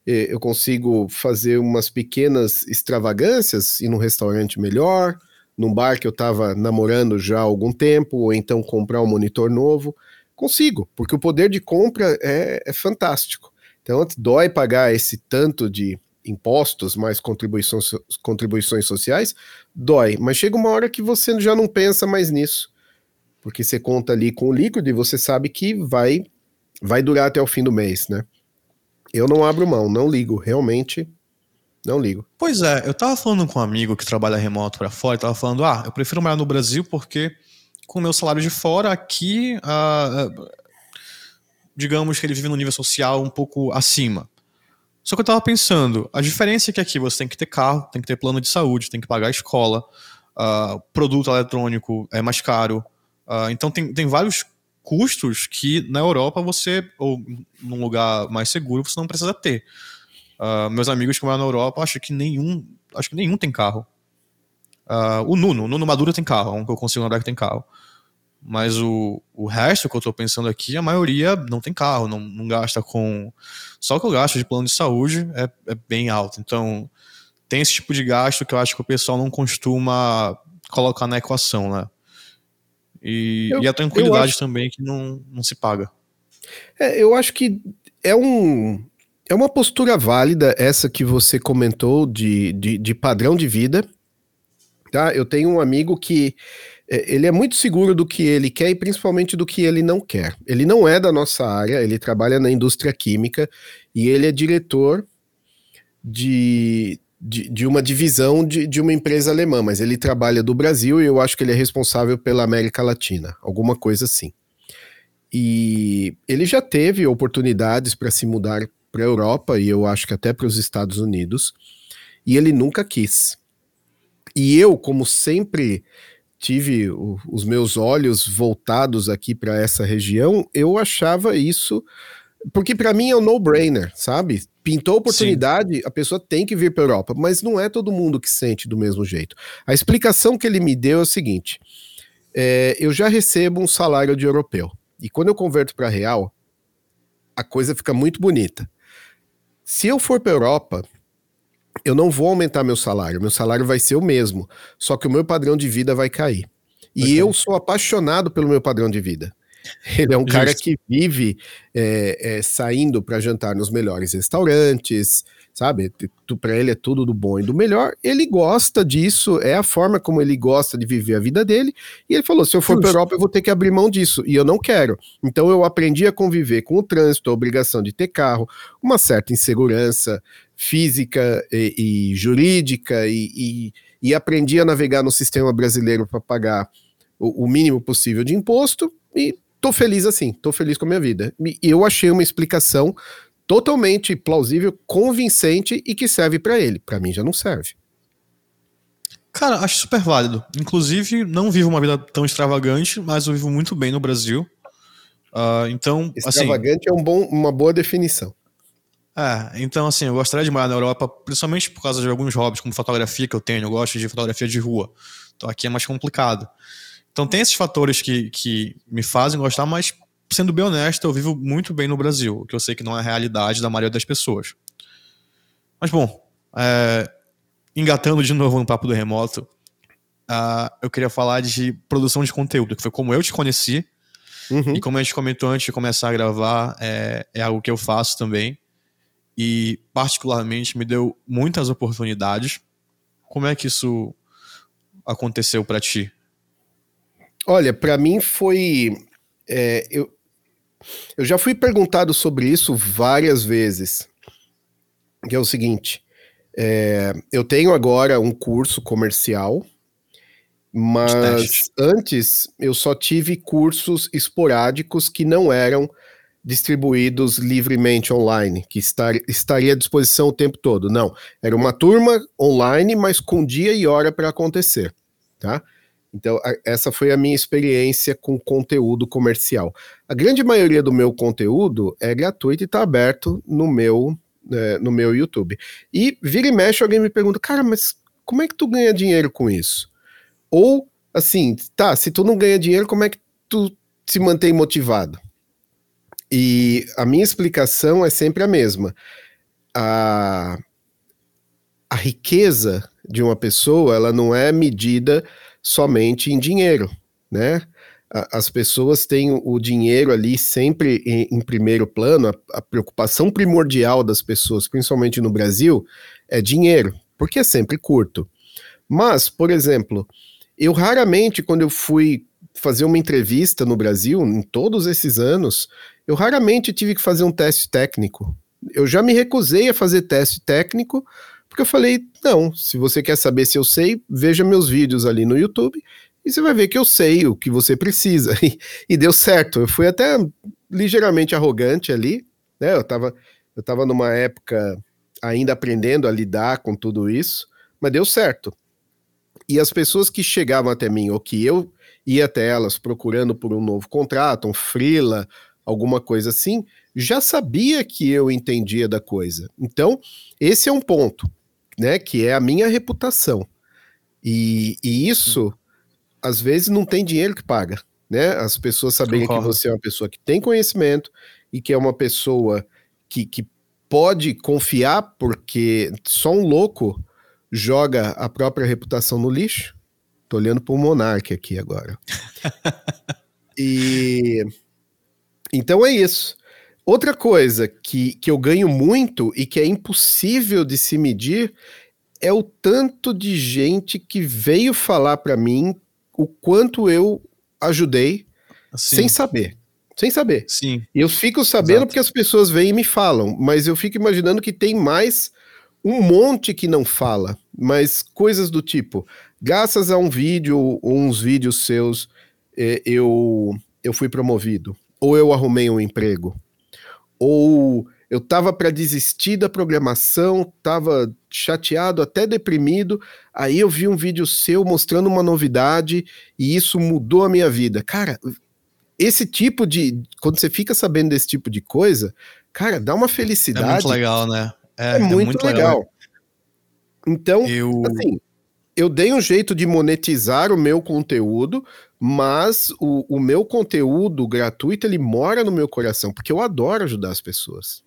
eu consigo fazer umas pequenas extravagâncias, ir num restaurante melhor, num bar que eu estava namorando já há algum tempo, ou então comprar um monitor novo. Consigo, porque o poder de compra é, é fantástico. Então, dói pagar esse tanto de impostos mais contribuições, contribuições sociais, dói, mas chega uma hora que você já não pensa mais nisso, porque você conta ali com o líquido e você sabe que vai vai durar até o fim do mês, né? Eu não abro mão, não ligo, realmente não ligo. Pois é, eu tava falando com um amigo que trabalha remoto para fora, e tava falando, ah, eu prefiro morar no Brasil porque com o meu salário de fora aqui, ah, digamos que ele vive num nível social um pouco acima. Só que eu tava pensando, a diferença é que aqui você tem que ter carro, tem que ter plano de saúde, tem que pagar a escola, uh, produto eletrônico é mais caro. Uh, então tem, tem vários custos que na Europa você, ou num lugar mais seguro, você não precisa ter. Uh, meus amigos que moram na Europa, acho que nenhum, acho que nenhum tem carro. o Nuno, o Nuno Maduro tem carro, é um que eu consigo lembrar que tem carro. Mas o, o resto que eu tô pensando aqui, a maioria não tem carro, não, não gasta com. Só que o gasto de plano de saúde é, é bem alto. Então, tem esse tipo de gasto que eu acho que o pessoal não costuma colocar na equação, né? E, eu, e a tranquilidade acho... também que não, não se paga. É, eu acho que é um. É uma postura válida essa que você comentou de, de, de padrão de vida. Tá? Eu tenho um amigo que ele é muito seguro do que ele quer e principalmente do que ele não quer. Ele não é da nossa área, ele trabalha na indústria química e ele é diretor de, de, de uma divisão de, de uma empresa alemã, mas ele trabalha do Brasil e eu acho que ele é responsável pela América Latina, alguma coisa assim. E ele já teve oportunidades para se mudar para a Europa e eu acho que até para os Estados Unidos, e ele nunca quis. E eu, como sempre tive o, os meus olhos voltados aqui para essa região, eu achava isso porque para mim é um no-brainer, sabe? Pintou oportunidade, Sim. a pessoa tem que vir para Europa, mas não é todo mundo que sente do mesmo jeito. A explicação que ele me deu é o seguinte: é, eu já recebo um salário de europeu e quando eu converto para real, a coisa fica muito bonita. Se eu for para Europa, eu não vou aumentar meu salário, meu salário vai ser o mesmo, só que o meu padrão de vida vai cair. E eu sou apaixonado pelo meu padrão de vida. Ele é um Justo. cara que vive é, é, saindo para jantar nos melhores restaurantes, sabe? Para ele é tudo do bom e do melhor. Ele gosta disso, é a forma como ele gosta de viver a vida dele. E ele falou: se eu for para Europa, eu vou ter que abrir mão disso. E eu não quero. Então eu aprendi a conviver com o trânsito, a obrigação de ter carro, uma certa insegurança física e, e jurídica, e, e, e, aprendi a navegar no sistema brasileiro para pagar o, o mínimo possível de imposto. E tô feliz assim, tô feliz com a minha vida. E eu achei uma explicação totalmente plausível, convincente e que serve para ele. Para mim já não serve. Cara, acho super válido. Inclusive, não vivo uma vida tão extravagante, mas eu vivo muito bem no Brasil. Uh, então, assim, extravagante assim, é um bom, uma boa definição. É, então assim, eu gostaria de morar na Europa, principalmente por causa de alguns hobbies, como fotografia que eu tenho. Eu gosto de fotografia de rua. Então aqui é mais complicado. Então tem esses fatores que, que me fazem gostar, mas sendo bem honesto, eu vivo muito bem no Brasil, o que eu sei que não é a realidade da maioria das pessoas. Mas bom, é, engatando de novo no papo do remoto, uh, eu queria falar de produção de conteúdo, que foi como eu te conheci. Uhum. E como a gente comentou antes de começar a gravar, é, é algo que eu faço também. E, particularmente, me deu muitas oportunidades. Como é que isso aconteceu para ti? Olha, para mim foi. É, eu, eu já fui perguntado sobre isso várias vezes. Que é o seguinte: é, eu tenho agora um curso comercial, mas antes eu só tive cursos esporádicos que não eram distribuídos livremente online, que estar, estaria à disposição o tempo todo. Não, era uma turma online, mas com dia e hora para acontecer, tá? Então, a, essa foi a minha experiência com conteúdo comercial. A grande maioria do meu conteúdo é gratuito e está aberto no meu, é, no meu YouTube. E vira e mexe, alguém me pergunta, cara, mas como é que tu ganha dinheiro com isso? Ou, assim, tá, se tu não ganha dinheiro, como é que tu se mantém motivado? E a minha explicação é sempre a mesma. A, a riqueza de uma pessoa, ela não é medida somente em dinheiro, né? As pessoas têm o dinheiro ali sempre em, primeiro plano, a, preocupação primordial das pessoas, principalmente no Brasil, é dinheiro, porque é sempre curto. Mas, por exemplo, eu raramente, quando eu fui fazer uma entrevista no Brasil, em todos esses anos, eu raramente tive que fazer um teste técnico. Eu já me recusei a fazer teste técnico porque eu falei, não, se você quer saber se eu sei, veja meus vídeos ali no YouTube e você vai ver que eu sei o que você precisa. E, e deu certo. Eu fui até ligeiramente arrogante ali, né? Eu tava, eu tava numa época ainda aprendendo a lidar com tudo isso, mas deu certo. E as pessoas que chegavam até mim, ou que eu ia até elas procurando por um novo contrato, um freela, alguma coisa assim, já sabia que eu entendia da coisa. Então, esse é um ponto né? Que é a minha reputação. E, e isso, às vezes, não tem dinheiro que paga, né? As pessoas saberem que você é uma pessoa que tem conhecimento e que é uma pessoa que, que pode confiar, porque só um louco joga a própria reputação no lixo. Tô olhando para o Monark aqui agora. e então é isso. Outra coisa que, que eu ganho muito e que é impossível de se medir é o tanto de gente que veio falar para mim o quanto eu ajudei assim. sem saber. Sem saber. Sim. E eu fico sabendo Exato. porque as pessoas vêm e me falam, mas eu fico imaginando que tem mais um monte que não fala, mas coisas do tipo, graças a um vídeo ou uns vídeos seus, eh, eu, eu fui promovido, ou eu arrumei um emprego, ou eu estava para desistir da programação, estava chateado, até deprimido. Aí eu vi um vídeo seu mostrando uma novidade e isso mudou a minha vida. Cara, esse tipo de. Quando você fica sabendo desse tipo de coisa, cara, dá uma felicidade. É muito legal, né? É, é, muito, é muito, legal. legal. Então, eu... assim, eu dei um jeito de monetizar o meu conteúdo, mas o, o meu conteúdo gratuito ele mora no meu coração, porque eu adoro ajudar as pessoas.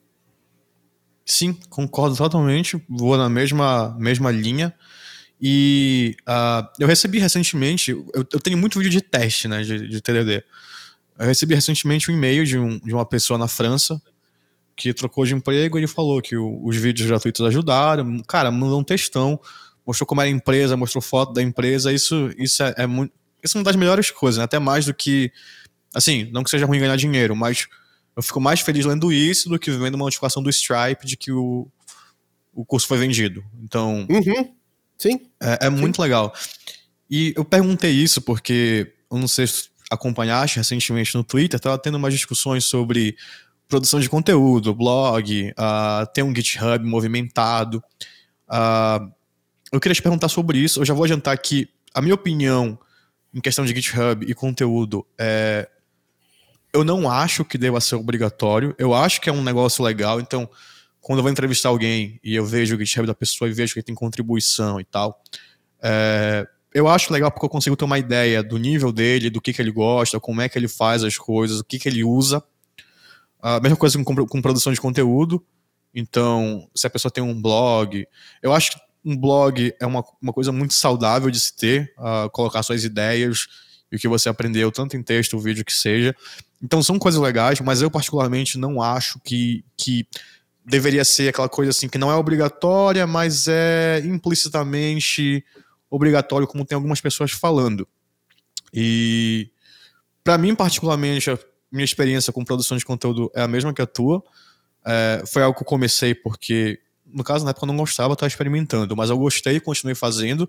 Sim, concordo totalmente, vou na mesma, mesma linha. E uh, eu recebi recentemente, eu, eu, tenho muito vídeo de teste, né, de, de TDD. Eu recebi recentemente um e-mail de, um, de uma pessoa na França que trocou de emprego e ele falou que o, os vídeos gratuitos ajudaram. Cara, mandou um textão, mostrou como era a empresa, mostrou foto da empresa. Isso, isso é, é muito. Isso é uma das melhores coisas, né? até mais do que. Assim, não que seja ruim ganhar dinheiro, mas eu fico mais feliz lendo isso do que vendo uma notificação do Stripe de que o, o curso foi vendido. Então. Uhum. Sim. É, é muito legal. E eu perguntei isso porque, eu não sei se acompanhaste recentemente no Twitter, estava tendo umas discussões sobre produção de conteúdo, blog, uh, ter um GitHub movimentado. Uh, eu queria te perguntar sobre isso. Eu já vou adiantar que a minha opinião em questão de GitHub e conteúdo é. Eu não acho que deva ser obrigatório. Eu acho que é um negócio legal. Então, quando eu vou entrevistar alguém e eu vejo o GitHub da pessoa e vejo que tem contribuição e tal, é, eu acho legal porque eu consigo ter uma ideia do nível dele, do que, que ele gosta, como é que ele faz as coisas, o que, que ele usa. A mesma coisa com, com produção de conteúdo. Então, se a pessoa tem um blog, eu acho que um blog é uma, uma coisa muito saudável de se ter, uh, colocar suas ideias e o que você aprendeu, tanto em texto ou vídeo que seja. Então, são coisas legais, mas eu, particularmente, não acho que, que deveria ser aquela coisa assim que não é obrigatória, mas é implicitamente obrigatório, como tem algumas pessoas falando. E, para mim, particularmente, minha experiência com produção de conteúdo é a mesma que a tua. É, foi algo que eu comecei porque, no caso, na época eu não gostava, eu estava experimentando, mas eu gostei e continuei fazendo.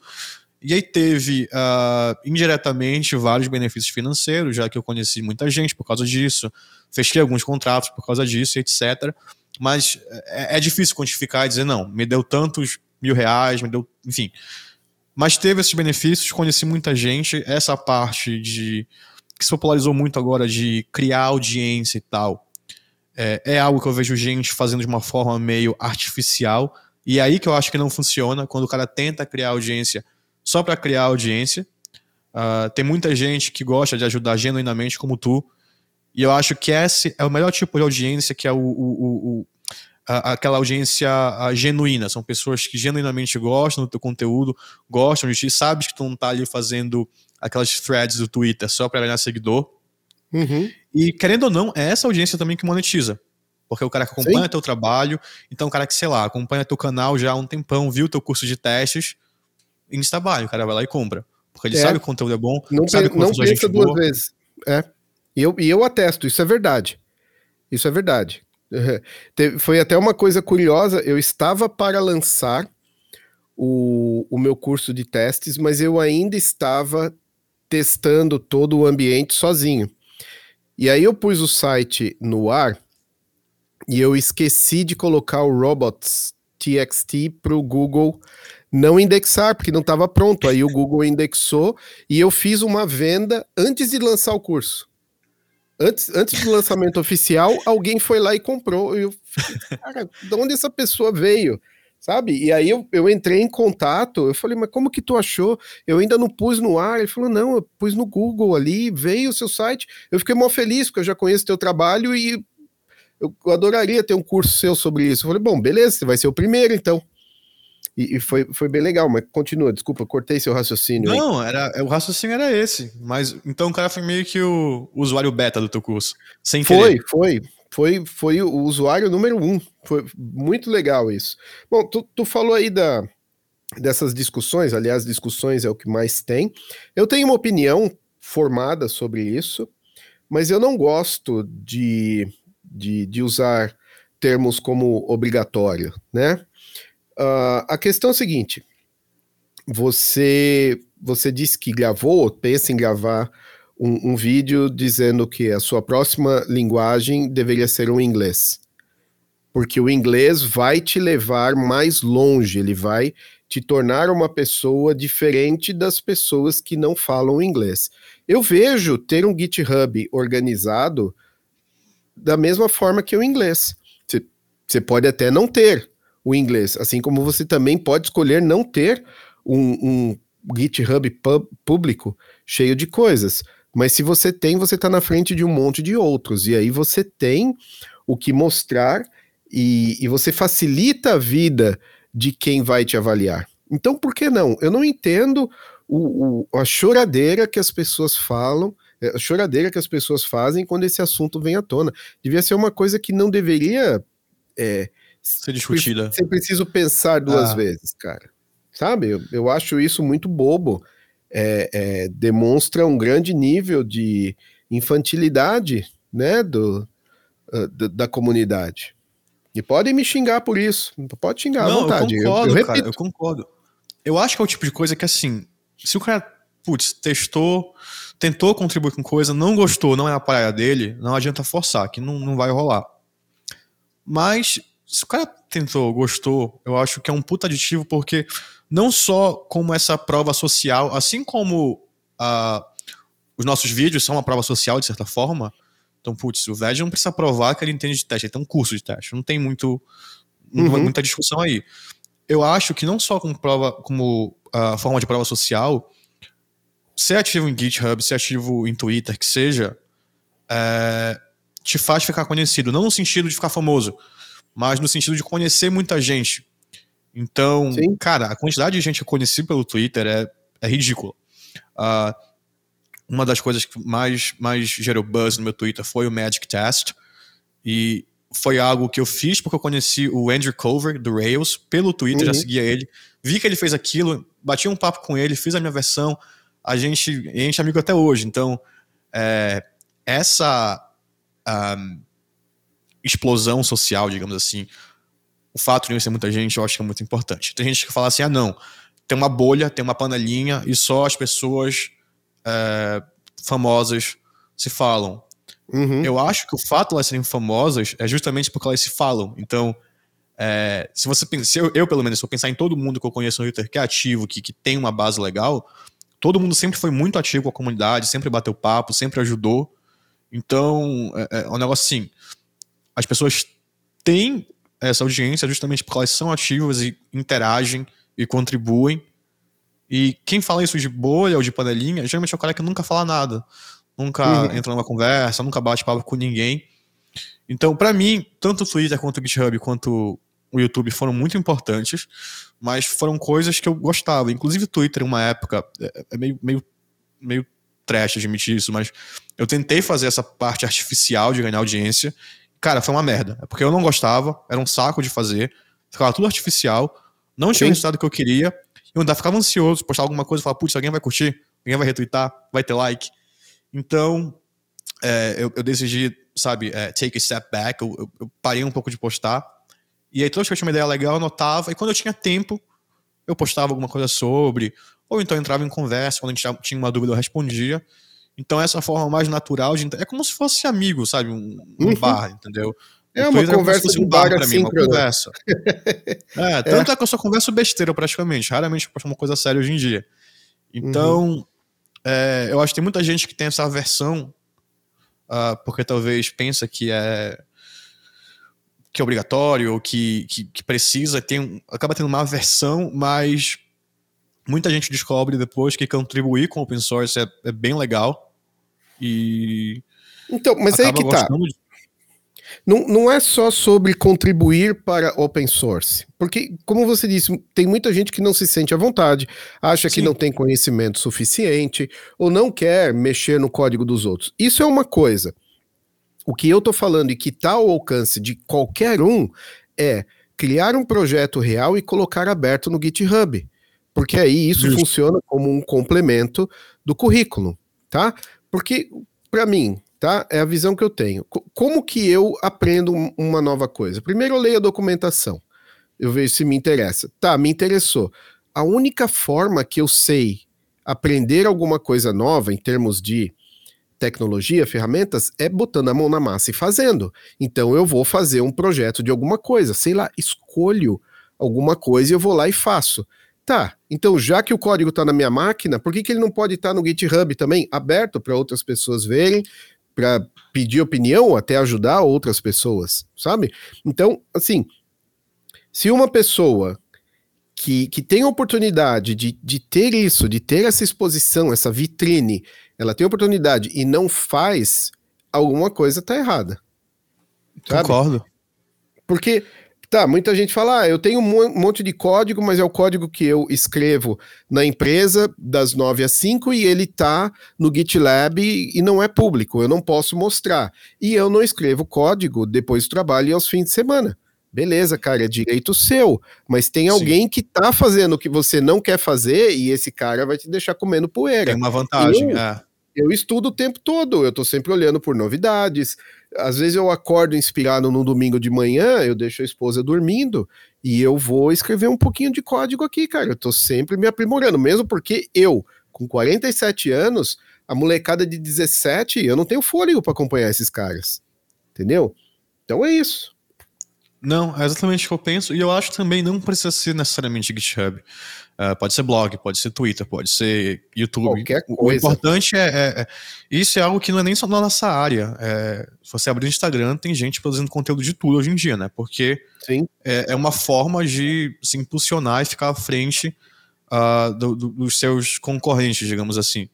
E aí teve, uh, indiretamente, vários benefícios financeiros, já que eu conheci muita gente por causa disso, fechei alguns contratos por causa disso, etc. Mas é, é difícil quantificar e dizer, não, me deu tantos mil reais, me deu, enfim. Mas teve esses benefícios, conheci muita gente, essa parte de que se popularizou muito agora de criar audiência e tal, é, é, algo que eu vejo gente fazendo de uma forma meio artificial. E é aí que eu acho que não funciona, quando o cara tenta criar audiência só para criar audiência. Uh, tem muita gente que gosta de ajudar genuinamente, como tu. E eu acho que esse é o melhor tipo de audiência, que é o, o, o, o aquela audiência genuína. São pessoas que genuinamente gostam do teu conteúdo, gostam de ti, sabes que tu não tá ali fazendo aquelas threads do Twitter só para ganhar seguidor. Uhum. E querendo ou não, é essa audiência também que monetiza. Porque o cara que acompanha Sim. teu trabalho, então o cara que, sei lá, acompanha teu canal já há um tempão, viu teu curso de testes, insta-buy, o cara vai lá e compra. Porque ele é. sabe que o conteúdo é bom, não sabe que não pensa duas boa. vezes. É. E eu, e eu atesto, isso é verdade. Isso é verdade. Foi até uma coisa curiosa, eu estava para lançar o, o meu curso de testes, mas eu ainda estava testando todo o ambiente sozinho. E aí eu pus o site no ar e eu esqueci de colocar o robots txt para o Google não indexar, porque não estava pronto. Aí o Google indexou e eu fiz uma venda antes de lançar o curso. Antes, antes do lançamento oficial, alguém foi lá e comprou. Eu cara, de onde essa pessoa veio? Sabe? E aí eu, eu entrei em contato, eu falei, mas como que tu achou? Eu ainda não pus no ar. Ele falou, não, eu pus no Google ali, veio o seu site. Eu fiquei mó feliz, porque eu já conheço teu trabalho e eu, adoraria ter um curso seu sobre isso. Eu falei, bom, beleza, você vai ser o primeiro, então. E, e, foi, foi bem legal, mas continua, desculpa, cortei seu raciocínio. Não, era, o raciocínio era esse. Mas então o cara foi meio que o, o usuário beta do teu curso. Sem foi, querer. foi foi, foi o usuário número um. Foi muito legal isso. Bom, tu, tu falou aí da, dessas discussões, aliás, discussões é o que mais tem. Eu tenho uma opinião formada sobre isso, mas eu não gosto de, de, de usar termos como obrigatório, né? Uh, a questão é a seguinte: você, você disse que gravou, pensa em gravar um, um, vídeo dizendo que a sua próxima linguagem deveria ser o inglês. Porque o inglês vai te levar mais longe, ele vai te tornar uma pessoa diferente das pessoas que não falam inglês. Eu vejo ter um GitHub organizado da mesma forma que o inglês. Você pode até não ter o inglês, assim como você também pode escolher não ter um, um GitHub público cheio de coisas Mas se você tem, você está na frente de um monte de outros. E aí você tem o que mostrar e, e você facilita a vida de quem vai te avaliar. Então, por que não? Eu não entendo o, o, a choradeira que as pessoas falam, é, a choradeira que as pessoas fazem quando esse assunto vem à tona. Devia ser uma coisa que não deveria é, ser discutida. Ser preciso pensar duas ah. vezes, cara. Sabe? Eu, eu acho isso muito bobo. É, é, demonstra um grande nível de infantilidade, né, do, uh, da comunidade. E podem me xingar por isso. Pode xingar Não, à vontade. Eu concordo, eu, eu cara, eu concordo. Eu acho que é o tipo de coisa que, assim, se o cara, putz, testou, tentou contribuir com coisa, não gostou, não é a praia dele, não adianta forçar, que não, não vai rolar. Mas, se o cara tentou, gostou, eu acho que é um puta aditivo, porque não só como essa prova social, assim como uh, os nossos vídeos são uma prova social, de certa forma, então, putz, o VED não precisa provar que ele entende de teste, ele tem um curso de teste, não tem muito, uhum. muita discussão aí. Eu acho que não só como prova, como uh, forma de prova social, ser ativo em GitHub, ser ativo em Twitter, que seja, é, te faz ficar conhecido. Não no sentido de ficar famoso, mas no sentido de conhecer muita gente. Então, Sim. cara, a quantidade de gente que eu conheci pelo Twitter é, é ridícula. Uh, uma das coisas que mais, mais gerou buzz no meu Twitter foi o Magic Test. E foi algo que eu fiz porque eu conheci o Andrew Cover, do Rails, pelo Twitter, uhum. já seguia ele. Vi que ele fez aquilo, bati um papo com ele, fiz a minha versão. A gente, a gente é amigo até hoje. Então, é, essa um, explosão social, digamos assim, o fato de conhecer muita gente, eu acho que é muito importante. Tem gente que fala assim: ah, não, tem uma bolha, tem uma panelinha e só as pessoas é, famosas se falam. Uhum. Eu acho que o fato de elas serem famosas é justamente porque elas se falam. Então, é, se você pensa, eu, eu, pelo menos, se eu pensar em todo mundo que eu conheço no Twitter que é ativo, que, que tem uma base legal, todo mundo sempre foi muito ativo com a comunidade, sempre bateu papo, sempre ajudou. Então, é, é um negócio assim. As pessoas têm essa audiência justamente porque elas são ativas e interagem e contribuem. E quem fala isso de bolha ou de panelinha, geralmente é o cara que nunca fala nada. Nunca uhum. entra numa conversa, nunca bate papo com ninguém. Então, para mim, tanto o Twitter quanto o GitHub quanto o YouTube foram muito importantes, mas foram coisas que eu gostava. Inclusive o Twitter, em uma época, é, é meio, meio, meio trash admitir isso, mas eu tentei fazer essa parte artificial de ganhar audiência. Cara, foi uma merda. É porque eu não gostava, era um saco de fazer, ficava tudo artificial, não tinha Sim. o resultado que eu queria, eu ainda ficava ansioso, postar alguma coisa, falar, putz, alguém vai curtir, alguém vai retweetar, vai ter like. Então, é, eu, eu, decidi, sabe, é, take a step back, eu, eu, eu, parei um pouco de postar. E aí, toda vez que eu tinha uma ideia legal, eu anotava, e quando eu tinha tempo, eu postava alguma coisa sobre, ou então entrava em conversa, quando a gente tinha uma dúvida, eu respondia. Então, essa forma mais natural de. É como se fosse amigo, sabe? Um, um uhum. bar, entendeu? É uma conversa de um bar, bar mim, uma conversa. é, tanto é. é. que eu só converso besteira praticamente. Raramente eu posto uma coisa séria hoje em dia. Então, uhum. é, eu acho que tem muita gente que tem essa aversão, uh, porque talvez pensa que é que é obrigatório ou que, que, que precisa, tem, acaba tendo uma aversão, mas muita gente descobre depois que contribuir com open source é, é bem legal. E. Então, mas aí que tá. De não, não é só sobre contribuir para open source, porque, como você disse, tem muita gente que não se sente à vontade, acha Sim. que não tem conhecimento suficiente ou não quer mexer no código dos outros. Isso é uma coisa. O que eu estou falando e que está ao alcance de qualquer um é criar um projeto real e colocar aberto no GitHub, porque aí isso Justo. funciona como um complemento do currículo, tá? Porque, para mim, tá? É a visão que eu tenho. Como que eu aprendo uma nova coisa? Primeiro eu leio a documentação. Eu vejo se me interessa. Tá, me interessou. A única forma que eu sei aprender alguma coisa nova em termos de tecnologia, ferramentas, é botando a mão na massa e fazendo. Então eu vou fazer um projeto de alguma coisa, sei lá, escolho alguma coisa e eu vou lá e faço. Tá, então já que o código está na minha máquina, por que, que ele não pode estar tá no GitHub também, aberto para outras pessoas verem, para pedir opinião, até ajudar outras pessoas, sabe? Então, assim, se uma pessoa que, que tem a oportunidade de, de ter isso, de ter essa exposição, essa vitrine, ela tem oportunidade e não faz, alguma coisa tá errada. Sabe? Concordo. Porque, tá, muita gente fala, ah, eu tenho um monte de código, mas é o código que eu escrevo na empresa das 9 às 5 e ele tá no GitLab e, não é público, eu não posso mostrar. E eu não escrevo código depois do trabalho e aos fins de semana. Beleza, cara, é direito seu, mas tem alguém Sim. que tá fazendo o que você não quer fazer e esse cara vai te deixar comendo poeira. Tem uma vantagem, eu, é. Eu estudo o tempo todo, eu tô sempre olhando por novidades. Às vezes eu acordo inspirado no domingo de manhã, eu deixo a esposa dormindo e eu vou escrever um pouquinho de código aqui, cara. Eu tô sempre me aprimorando, mesmo porque eu, com 47 anos, a molecada de 17, eu não tenho fôlego para acompanhar esses caras. Entendeu? Então é isso. Não, é exatamente o que eu penso. E eu acho também não precisa ser necessariamente GitHub. Uh, pode ser blog, pode ser Twitter, pode ser YouTube. Qualquer coisa. O importante é, é, é, Isso é algo que não é nem só na nossa área. É, se você abrir o Instagram, tem gente produzindo conteúdo de tudo hoje em dia, né? Porque é, é, uma forma de se impulsionar e ficar à frente uh, do, do, dos seus concorrentes, digamos assim.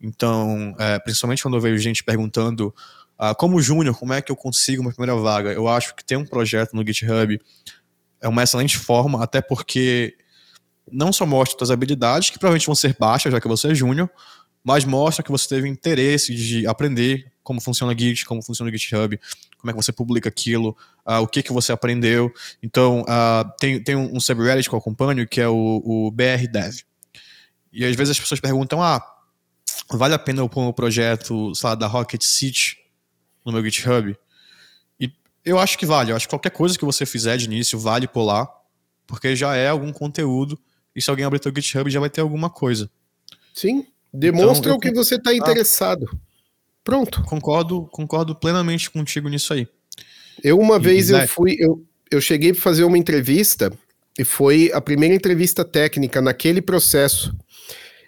Então, é, principalmente quando eu vejo gente perguntando Uh, como júnior, como é que eu consigo uma primeira vaga? Eu acho que ter um projeto no GitHub é uma excelente forma, até porque não só mostra suas habilidades, que provavelmente vão ser baixas, já que você é júnior, mas mostra que você teve interesse de aprender como funciona Git, como funciona o GitHub, como é que você publica aquilo, uh, o que que você aprendeu. Então, uh, tem, tem um subreddit que eu acompanho, que é o, o BRDev. E às vezes as pessoas perguntam, ah, vale a pena eu pôr um projeto, sei lá, da Rocket City no meu GitHub. E eu acho que vale. Eu acho que qualquer coisa que você fizer de início vale pular, porque já é algum conteúdo. E se alguém abrir teu GitHub, já vai ter alguma coisa. Sim. Demonstra então, o que você está ah. interessado. Ah, Pronto. Concordo, concordo plenamente contigo nisso aí. Eu uma e, vez né? eu fui, eu, eu cheguei para fazer uma entrevista e foi a primeira entrevista técnica naquele processo.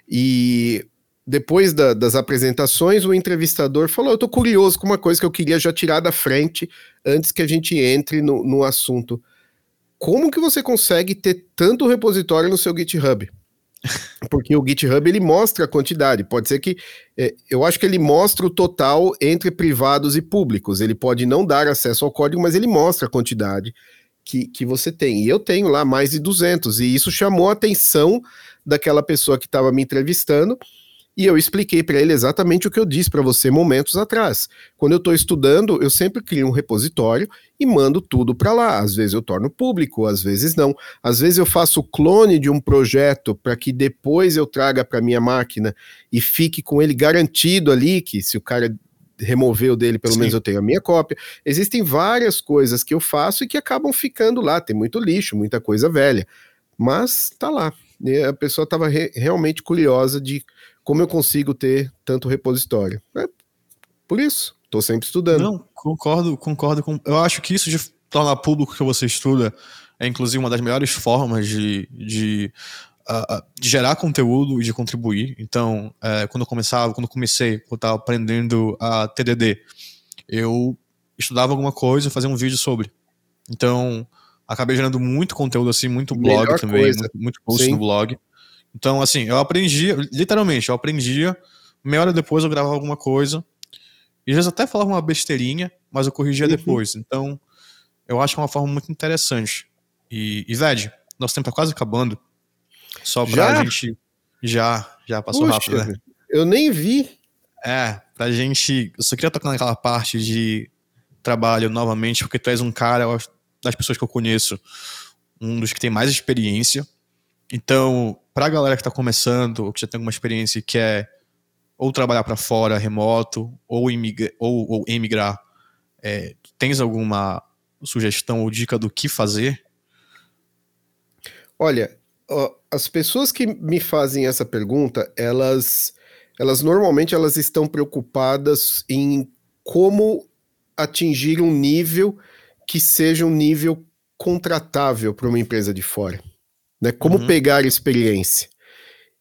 E depois da, das apresentações, o entrevistador falou: Eu tô curioso com uma coisa que eu queria já tirar da frente antes que a gente entre no, no assunto. Como que você consegue ter tanto repositório no seu GitHub? Porque o GitHub ele mostra a quantidade. Pode ser que. É, eu acho que ele mostra o total entre privados e públicos. Ele pode não dar acesso ao código, mas ele mostra a quantidade que, que você tem. E eu tenho lá mais de 200. E isso chamou a atenção daquela pessoa que estava me entrevistando e eu expliquei para ele exatamente o que eu disse para você momentos atrás. Quando eu estou estudando, eu sempre crio um repositório e mando tudo para lá. Às vezes eu torno público, às vezes não. Às vezes eu faço clone de um projeto para que depois eu traga para minha máquina e fique com ele garantido ali, que se o cara removeu dele, pelo Sim. menos eu tenho a minha cópia. Existem várias coisas que eu faço e que acabam ficando lá. Tem muito lixo, muita coisa velha. Mas tá lá. E a pessoa estava re realmente curiosa de como eu consigo ter tanto repositório? É por isso, estou sempre estudando. Não, concordo, concordo com. Eu acho que isso de tornar público que você estuda é inclusive uma das melhores formas de, de, uh, de gerar conteúdo e de contribuir. Então, uh, quando eu começava, quando eu comecei, quando eu estava aprendendo a TDD, eu estudava alguma coisa, fazia um vídeo sobre. Então, acabei gerando muito conteúdo assim, muito blog Melhor também, coisa. muito, muito post Sim. no blog. Então, assim, eu aprendia, literalmente, eu aprendia, meia hora depois eu gravava alguma coisa, e às vezes até falava uma besteirinha, mas eu corrigia uhum. depois. Então, eu acho uma forma muito interessante. E, e Ved, nosso tempo tá quase acabando. Só pra já? gente. Já, já passou Puxa, rápido, né? Eu nem vi. É, pra gente. Eu só queria tocar naquela parte de trabalho novamente, porque tu és um cara das pessoas que eu conheço, um dos que tem mais experiência. Então, para a galera que está começando, ou que já tem alguma experiência e quer ou trabalhar para fora, remoto, ou, imigra ou, ou emigrar, é, tens alguma sugestão ou dica do que fazer? Olha, as pessoas que me fazem essa pergunta, elas, elas normalmente elas estão preocupadas em como atingir um nível que seja um nível contratável para uma empresa de fora né? Como uhum. pegar experiência.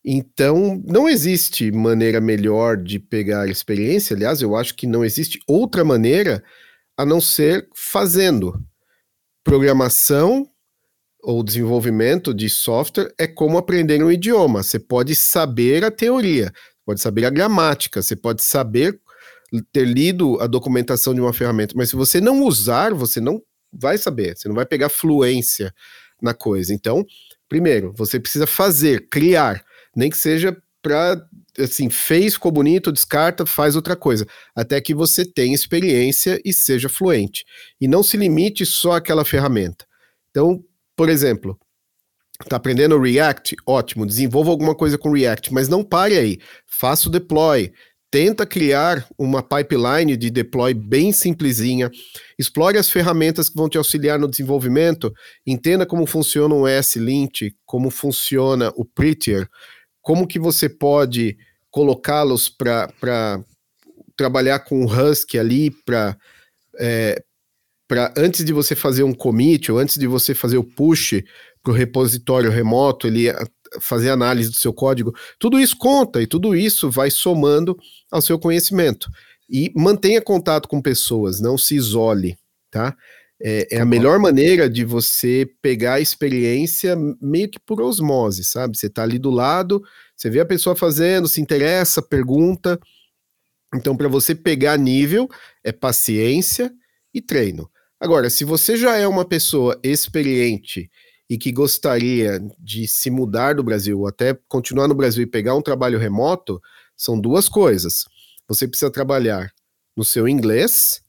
Então, não existe maneira melhor de pegar experiência. Aliás, eu acho que não existe outra maneira a não ser fazendo. Programação ou desenvolvimento de software é como aprender um idioma. Você pode saber a teoria, pode saber a gramática, você pode saber ter lido a documentação de uma ferramenta, mas se você não usar, você não vai saber, você não vai pegar fluência na coisa. Então, primeiro, você precisa fazer, criar, nem que seja para assim, fez, ficou bonito, descarta, faz outra coisa, até que você tenha experiência e seja fluente. E não se limite só àquela ferramenta. Então, por exemplo, Tá aprendendo React? Ótimo, desenvolva alguma coisa com React, mas não pare aí. Faça o deploy. Tenta criar uma pipeline de deploy bem simplesinha. Explore as ferramentas que vão te auxiliar no desenvolvimento. Entenda como funciona o S-Lint, como funciona o Prettier, como que você pode colocá-los para trabalhar com o Husky ali para é, antes de você fazer um commit ou antes de você fazer o push para o repositório remoto, ele fazer análise do seu código, tudo isso conta e tudo isso vai somando ao seu conhecimento. E mantenha contato com pessoas, não se isole, tá? É, é, a melhor maneira de você pegar a experiência meio que por osmose, sabe? Você tá ali do lado, você vê a pessoa fazendo, se interessa, pergunta. Então, para você pegar nível, é paciência e treino. Agora, se você já é uma pessoa experiente e que gostaria de se mudar do Brasil, ou até continuar no Brasil e pegar um trabalho remoto, são duas coisas. Você precisa trabalhar no seu inglês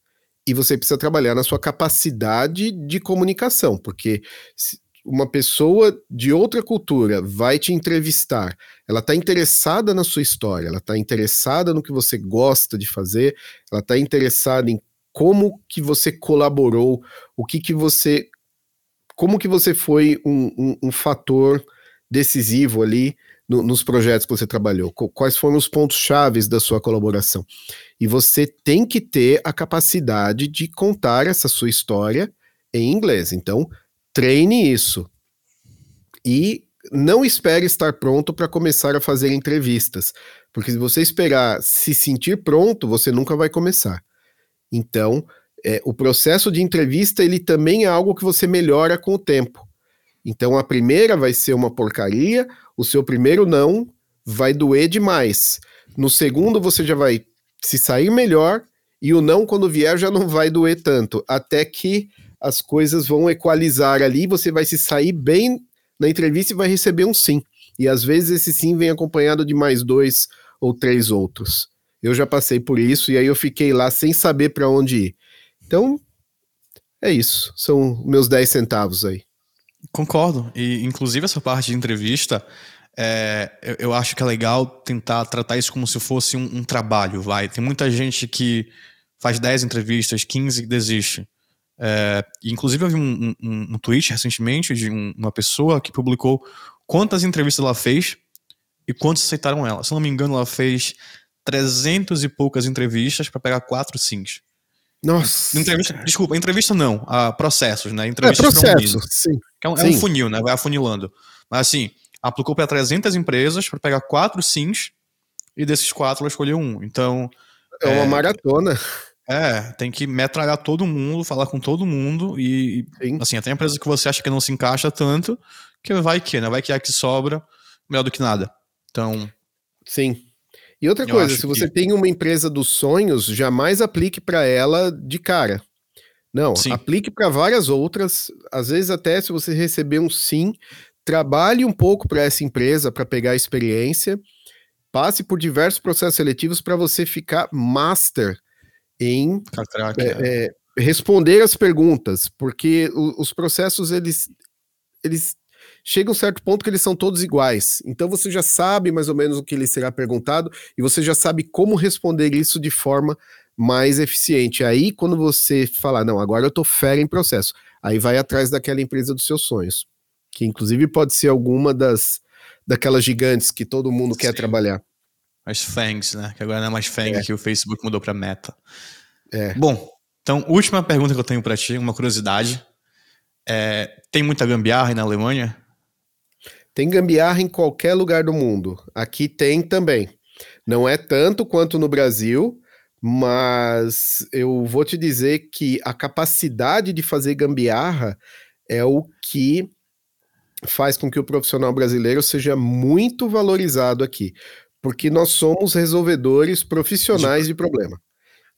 e você precisa trabalhar na sua capacidade de comunicação, porque uma pessoa de outra cultura vai te entrevistar, ela está interessada na sua história, ela está interessada no que você gosta de fazer, ela está interessada em como que você colaborou, o que que você, como que você foi um, um, um fator decisivo ali no, nos projetos que você trabalhou, quais foram os pontos chaves da sua colaboração. E você tem que ter a capacidade de contar essa sua história em inglês. Então, treine isso. E não espere estar pronto para começar a fazer entrevistas, porque se você esperar se sentir pronto, você nunca vai começar. Então, é, o processo de entrevista ele também é algo que você melhora com o tempo. Então, a primeira vai ser uma porcaria, o seu primeiro não vai doer demais. No segundo, você já vai se sair melhor e o não, quando vier, já não vai doer tanto. Até que as coisas vão equalizar ali, você vai se sair bem na entrevista e vai receber um sim. E às vezes esse sim vem acompanhado de mais dois ou três outros. Eu já passei por isso e aí eu fiquei lá sem saber para onde ir. Então, é isso. São meus 10 centavos aí. Concordo. E, inclusive, essa parte de entrevista, é, eu, eu, acho que é legal tentar tratar isso como se fosse um, um trabalho, vai. Tem muita gente que faz 10 entrevistas, 15 e desiste. É, inclusive, eu vi um, um, um tweet recentemente de uma pessoa que publicou quantas entrevistas ela fez e quantos aceitaram ela. Se não me engano, ela fez trezentos e poucas entrevistas para pegar quatro sims. Nossa. Entrevista, desculpa, entrevista não, a processos, né? Entrevista é, processo, sim. É um, é um, funil, né? Vai afunilando. Mas assim, aplicou para 300 empresas para pegar quatro sims e desses quatro ela escolheu um. Então. É uma é, maratona. É, tem que metralhar todo mundo, falar com todo mundo e, sim. assim, até empresa que você acha que não se encaixa tanto, que vai que, né? Vai que é que sobra, melhor do que nada. Então. Sim. E outra coisa, se você que... tem uma empresa dos sonhos, jamais aplique para ela de cara. Não, sim. aplique para várias outras. Às vezes, até se você receber um sim, trabalhe um pouco para essa empresa para pegar experiência. Passe por diversos processos seletivos para você ficar master em é, é, responder as perguntas, porque os processos eles, eles chega um certo ponto que eles são todos iguais. Então você já sabe mais ou menos o que lhe será perguntado e você já sabe como responder isso de forma mais eficiente. Aí, quando você falar, não, agora eu tô fera em processo, aí vai atrás daquela empresa dos seus sonhos, que inclusive pode ser alguma das daquelas gigantes que todo mundo Sim. quer trabalhar. As FANGs, né? Que agora não é mais FANG, é. que o Facebook mudou para Meta. É. Bom, então, última pergunta que eu tenho para ti, uma curiosidade. É, tem muita gambiarra aí na Alemanha? Tem gambiarra em qualquer lugar do mundo. Aqui tem também. Não é tanto quanto no Brasil, mas eu vou te dizer que a capacidade de fazer gambiarra é o que faz com que o profissional brasileiro seja muito valorizado aqui. porque nós somos resolvedores profissionais de, problema.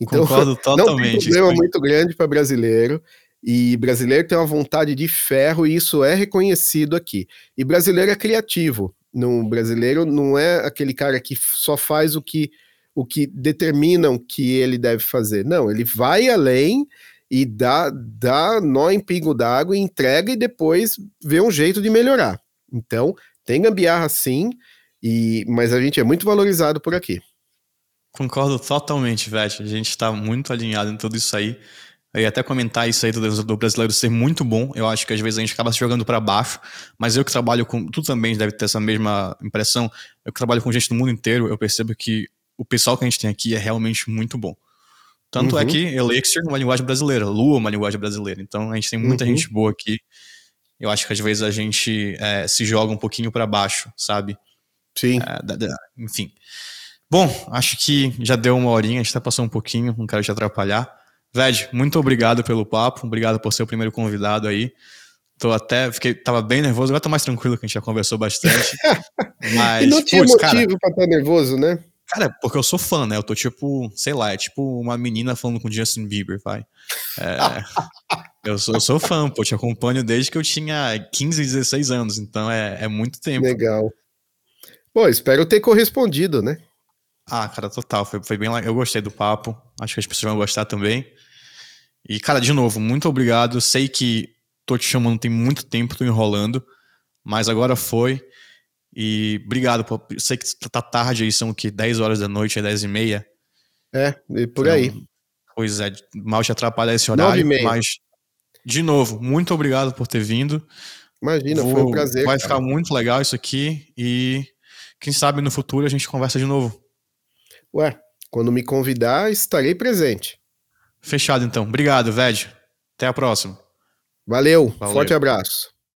Então, Concordo totalmente. Não tem problema muito grande para brasileiro. E brasileiro tem uma vontade de ferro e isso é reconhecido aqui. E brasileiro é criativo. No brasileiro não é aquele cara que só faz o que o que determinam que ele deve fazer. Não, ele vai além e dá, dá nó em pingo d'água, entrega e depois vê um jeito de melhorar. Então, tem gambiarra sim, e, mas a gente é muito valorizado por aqui. Concordo totalmente, Vete. A gente está muito alinhado em tudo isso aí. Eu ia até comentar isso aí do, do, brasileiro ser muito bom. Eu acho que às vezes a gente acaba se jogando para baixo, mas eu que trabalho com. Tu também deve ter essa mesma impressão. Eu que trabalho com gente do mundo inteiro, eu percebo que o pessoal que a gente tem aqui é realmente muito bom. Tanto é uhum. é que Elixir é uma linguagem brasileira, Lua é uma linguagem brasileira. Então a gente tem muita uhum. gente boa aqui. Eu acho que às vezes a gente é, se joga um pouquinho para baixo, sabe? Sim. É, da, da, enfim. Bom, acho que já deu uma horinha, a gente tá passando um pouquinho, não quero te atrapalhar. Ved, muito obrigado pelo papo, obrigado por ser o primeiro convidado aí. Tô até, fiquei, tava bem nervoso, agora tô mais tranquilo que a gente já conversou bastante. mas, e não tinha putz, motivo cara, pra estar tá nervoso, né? Cara, porque eu sou fã, né? Eu tô tipo, sei lá, é tipo uma menina falando com Justin Bieber, vai. É, eu, sou, eu sou fã, pô, te acompanho desde que eu tinha 15, 16 anos, então é, é muito tempo. Legal. Pô, espero ter correspondido, né? Ah, cara, total. Foi, foi bem Eu gostei do papo. Acho que as pessoas vão gostar também. E, cara, de novo, muito obrigado. Sei que tô te chamando tem muito tempo, tô enrolando. Mas agora foi. E obrigado. Por... Sei que tá tarde aí, são o que? 10 horas da noite, é 10 e meia. É, e por então, aí. Pois é, mal te atrapalhar esse horário. Mas, de novo, muito obrigado por ter vindo. Imagina, Vou... foi um prazer. Vai cara. ficar muito legal isso aqui. E quem sabe no futuro a gente conversa de novo. Ué, quando me convidar, estarei presente. Fechado então. Obrigado, Ved. Até a próxima. Valeu. Valeu. Forte abraço.